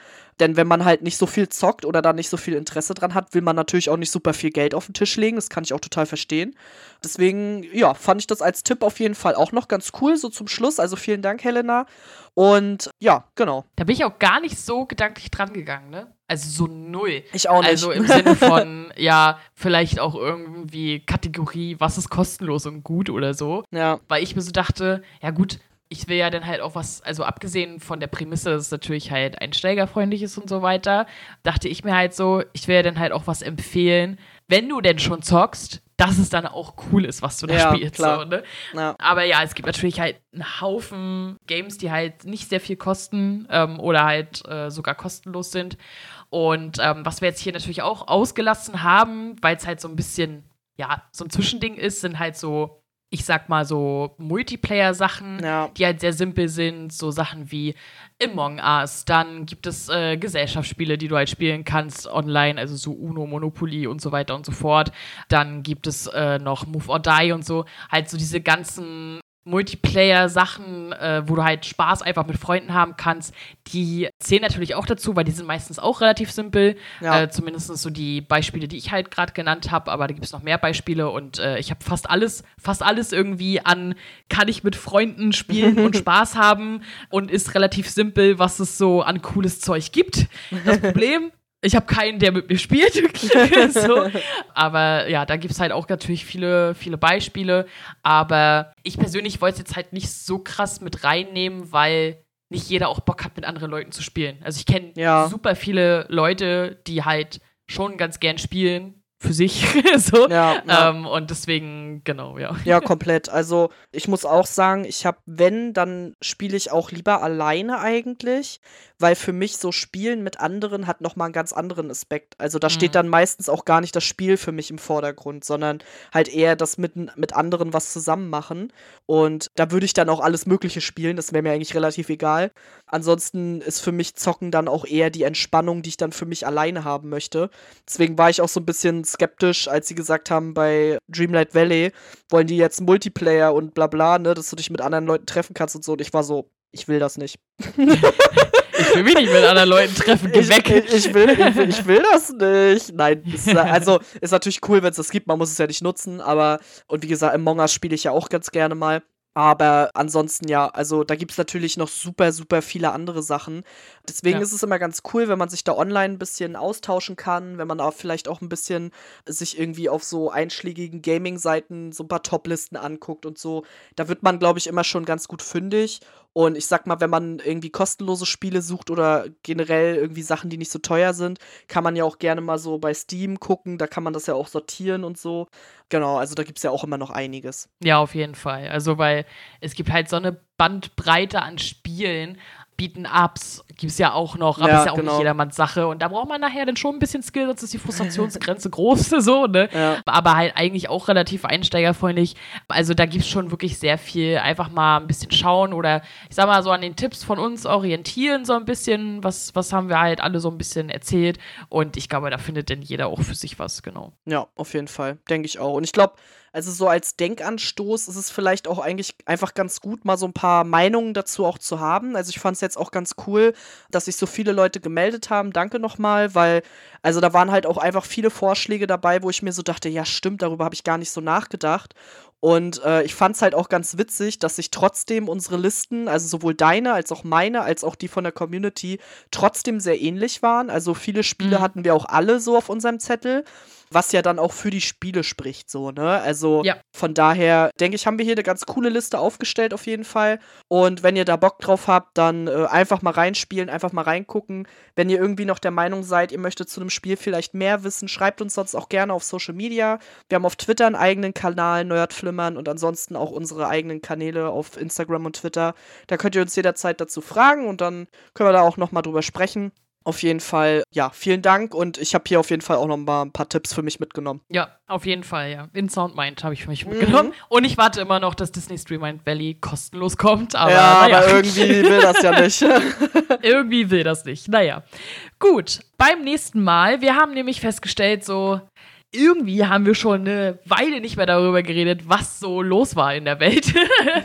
Speaker 2: Denn wenn man halt nicht so viel zockt oder da nicht so viel Interesse dran hat, will man natürlich auch nicht super viel Geld auf den Tisch legen. Das kann ich auch total verstehen. Deswegen, ja, fand ich das als Tipp auf jeden Fall auch noch ganz cool, so zum Schluss. Also vielen Dank, Helena. Und ja, genau.
Speaker 1: Da bin ich auch gar nicht so gedanklich dran gegangen, ne? Also so null.
Speaker 2: Ich auch nicht.
Speaker 1: Also im Sinne von, ja, vielleicht auch irgendwie Kategorie, was ist kostenlos und gut oder so. Ja. Weil ich mir so dachte, ja gut, ich will ja dann halt auch was, also abgesehen von der Prämisse, dass es natürlich halt einsteigerfreundlich ist und so weiter, dachte ich mir halt so, ich will ja dann halt auch was empfehlen, wenn du denn schon zockst, dass es dann auch cool ist, was du da
Speaker 2: Ja,
Speaker 1: spielst. So, ne?
Speaker 2: Ja.
Speaker 1: Aber ja, es gibt natürlich halt einen Haufen Games, die halt nicht sehr viel kosten ähm, oder halt äh, sogar kostenlos sind. Und ähm, was wir jetzt hier natürlich auch ausgelassen haben, weil es halt so ein bisschen, ja, so ein Zwischending ist, sind halt so, ich sag mal so Multiplayer-Sachen,
Speaker 2: Ja.
Speaker 1: die halt sehr simpel sind, so Sachen wie Among Us. Dann gibt es äh, Gesellschaftsspiele, die du halt spielen kannst online, also so Uno, Monopoly und so weiter und so fort. Dann gibt es äh, noch Move or Die und so. Halt so diese ganzen Multiplayer-Sachen, äh, wo du halt Spaß einfach mit Freunden haben kannst, die zählen natürlich auch dazu, weil die sind meistens auch relativ simpel.
Speaker 2: Ja.
Speaker 1: Äh, zumindest so die Beispiele, die ich halt gerade genannt habe, aber da gibt es noch mehr Beispiele und äh, ich habe fast alles, fast alles irgendwie an, kann ich mit Freunden spielen und Spaß haben und ist relativ simpel, was es so an cooles Zeug gibt. Das Problem, ich habe keinen, der mit mir spielt. so. Aber ja, da gibt es halt auch natürlich viele, viele Beispiele. Aber ich persönlich wollte es jetzt halt nicht so krass mit reinnehmen, weil nicht jeder auch Bock hat, mit anderen Leuten zu spielen. Also ich kenne
Speaker 2: Ja.
Speaker 1: super viele Leute, die halt schon ganz gern spielen für sich. so.
Speaker 2: Ja, ja.
Speaker 1: Ähm, und deswegen, genau, ja.
Speaker 2: Ja, komplett. Also ich muss auch sagen, ich habe, wenn, dann spiele ich auch lieber alleine eigentlich, weil für mich so Spielen mit anderen hat nochmal einen ganz anderen Aspekt. Also da
Speaker 1: Mhm.
Speaker 2: steht dann meistens auch gar nicht das Spiel für mich im Vordergrund, sondern halt eher das mit, mit anderen was zusammen machen. Und da würde ich dann auch alles Mögliche spielen, das wäre mir eigentlich relativ egal. Ansonsten ist für mich Zocken dann auch eher die Entspannung, die ich dann für mich alleine haben möchte. Deswegen war ich auch so ein bisschen skeptisch, als sie gesagt haben, bei Dreamlight Valley wollen die jetzt Multiplayer und bla bla, ne, dass du dich mit anderen Leuten treffen kannst und so. Und ich war so, ich will das nicht.
Speaker 1: Ich will mich nicht mit anderen Leuten treffen, geh
Speaker 2: Ich,
Speaker 1: weg.
Speaker 2: ich, ich, will, ich, will, ich will das nicht. Nein, ist, also ist natürlich cool, wenn es das gibt. Man muss es ja nicht nutzen, aber und wie gesagt, Among Us spiele ich ja auch ganz gerne mal. Aber ansonsten ja, also da gibt es natürlich noch super, super viele andere Sachen. Deswegen
Speaker 1: Ja.
Speaker 2: ist es immer ganz cool, wenn man sich da online ein bisschen austauschen kann, wenn man auch vielleicht auch ein bisschen sich irgendwie auf so einschlägigen Gaming-Seiten so ein paar Top-Listen anguckt und so. Da wird man, glaube ich, immer schon ganz gut fündig. Und ich sag mal, wenn man irgendwie kostenlose Spiele sucht oder generell irgendwie Sachen, die nicht so teuer sind, kann man ja auch gerne mal so bei Steam gucken. Da kann man das ja auch sortieren und so. Genau, also da gibt es ja auch immer noch einiges.
Speaker 1: Ja, auf jeden Fall. Also, weil es gibt halt so eine Bandbreite an Spielen. Beaten Ups gibt es ja auch noch, aber
Speaker 2: Ja,
Speaker 1: ist ja auch
Speaker 2: genau.
Speaker 1: nicht jedermanns Sache. Und da braucht man nachher dann schon ein bisschen Skill, sonst ist die Frustrationsgrenze groß, so, ne?
Speaker 2: Ja.
Speaker 1: Aber halt eigentlich auch relativ einsteigerfreundlich. Also da gibt es schon wirklich sehr viel. Einfach mal ein bisschen schauen oder ich sag mal so an den Tipps von uns orientieren, so ein bisschen. Was, was haben wir halt alle so ein bisschen erzählt. Und ich glaube, da findet denn jeder auch für sich was, genau.
Speaker 2: Ja, auf jeden Fall. Denke ich auch. Und ich glaube, also so als Denkanstoß ist es vielleicht auch eigentlich einfach ganz gut, mal so ein paar Meinungen dazu auch zu haben. Also ich fand es jetzt auch ganz cool, dass sich so viele Leute gemeldet haben. Danke nochmal, weil, also da waren halt auch einfach viele Vorschläge dabei, wo ich mir so dachte, ja stimmt, darüber habe ich gar nicht so nachgedacht. Und äh, ich fand es halt auch ganz witzig, dass sich trotzdem unsere Listen, also sowohl deine als auch meine, als auch die von der Community, trotzdem sehr ähnlich waren. Also viele Spiele
Speaker 1: Mhm.
Speaker 2: hatten wir auch alle so auf unserem Zettel, was ja dann auch für die Spiele spricht, so, ne? Also
Speaker 1: Ja.
Speaker 2: von daher denke ich, haben wir hier eine ganz coole Liste aufgestellt auf jeden Fall. Und wenn ihr da Bock drauf habt, dann äh, einfach mal reinspielen, einfach mal reingucken. Wenn ihr irgendwie noch der Meinung seid, ihr möchtet zu einem Spiel vielleicht mehr wissen, schreibt uns sonst auch gerne auf Social Media. Wir haben auf Twitter einen eigenen Kanal, Nerdflimmern, und ansonsten auch unsere eigenen Kanäle auf Instagram und Twitter. Da könnt ihr uns jederzeit dazu fragen und dann können wir da auch nochmal drüber sprechen. Auf jeden Fall, ja, vielen Dank und ich habe hier auf jeden Fall auch noch mal ein paar Tipps für mich mitgenommen.
Speaker 1: Ja, auf jeden Fall, ja. In Soundmind habe ich für mich
Speaker 2: Mhm.
Speaker 1: mitgenommen. Und ich warte immer noch, dass Disney Streamlind Valley kostenlos kommt. Aber
Speaker 2: ja,
Speaker 1: naja,
Speaker 2: aber irgendwie will das ja nicht.
Speaker 1: irgendwie will das nicht. Naja. Gut, beim nächsten Mal. Wir haben nämlich festgestellt, so. Irgendwie haben wir schon eine Weile nicht mehr darüber geredet, was so los war in der Welt.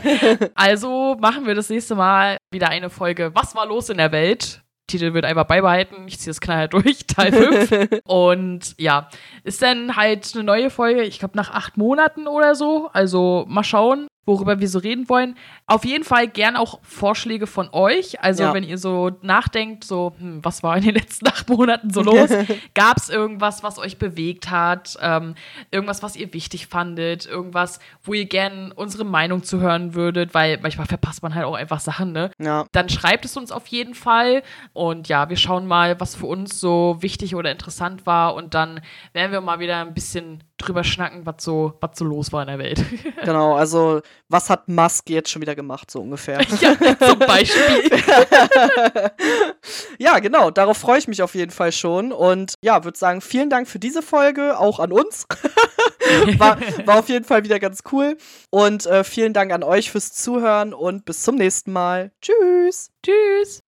Speaker 1: also machen wir das nächste Mal wieder eine Folge Was war los in der Welt? Titel wird einfach beibehalten. Ich ziehe das knallhart durch, Teil 5. Und ja, ist dann halt eine neue Folge, ich glaube nach acht Monaten oder so. Also mal schauen. Worüber wir so reden wollen. Auf jeden Fall gern auch Vorschläge von euch. Also
Speaker 2: Ja.
Speaker 1: wenn ihr so nachdenkt, so, hm, was war in den letzten acht Monaten so los? Gab es irgendwas, was euch bewegt hat? Ähm, irgendwas, was ihr wichtig fandet? Irgendwas, wo ihr gern unsere Meinung zu hören würdet? Weil manchmal verpasst man halt auch einfach Sachen, ne?
Speaker 2: Ja.
Speaker 1: dann schreibt es uns auf jeden Fall. Und ja, wir schauen mal, was für uns so wichtig oder interessant war. Und dann werden wir mal wieder ein bisschen drüber schnacken, was so, was so los war in der Welt.
Speaker 2: Genau, also was hat Musk jetzt schon wieder gemacht, so ungefähr?
Speaker 1: ja, zum Beispiel.
Speaker 2: ja, genau, darauf freue ich mich auf jeden Fall schon. Und ja, würde sagen, vielen Dank für diese Folge, auch an uns. war, war auf jeden Fall wieder ganz cool. Und äh, vielen Dank an euch fürs Zuhören und bis zum nächsten Mal. Tschüss.
Speaker 1: Tschüss.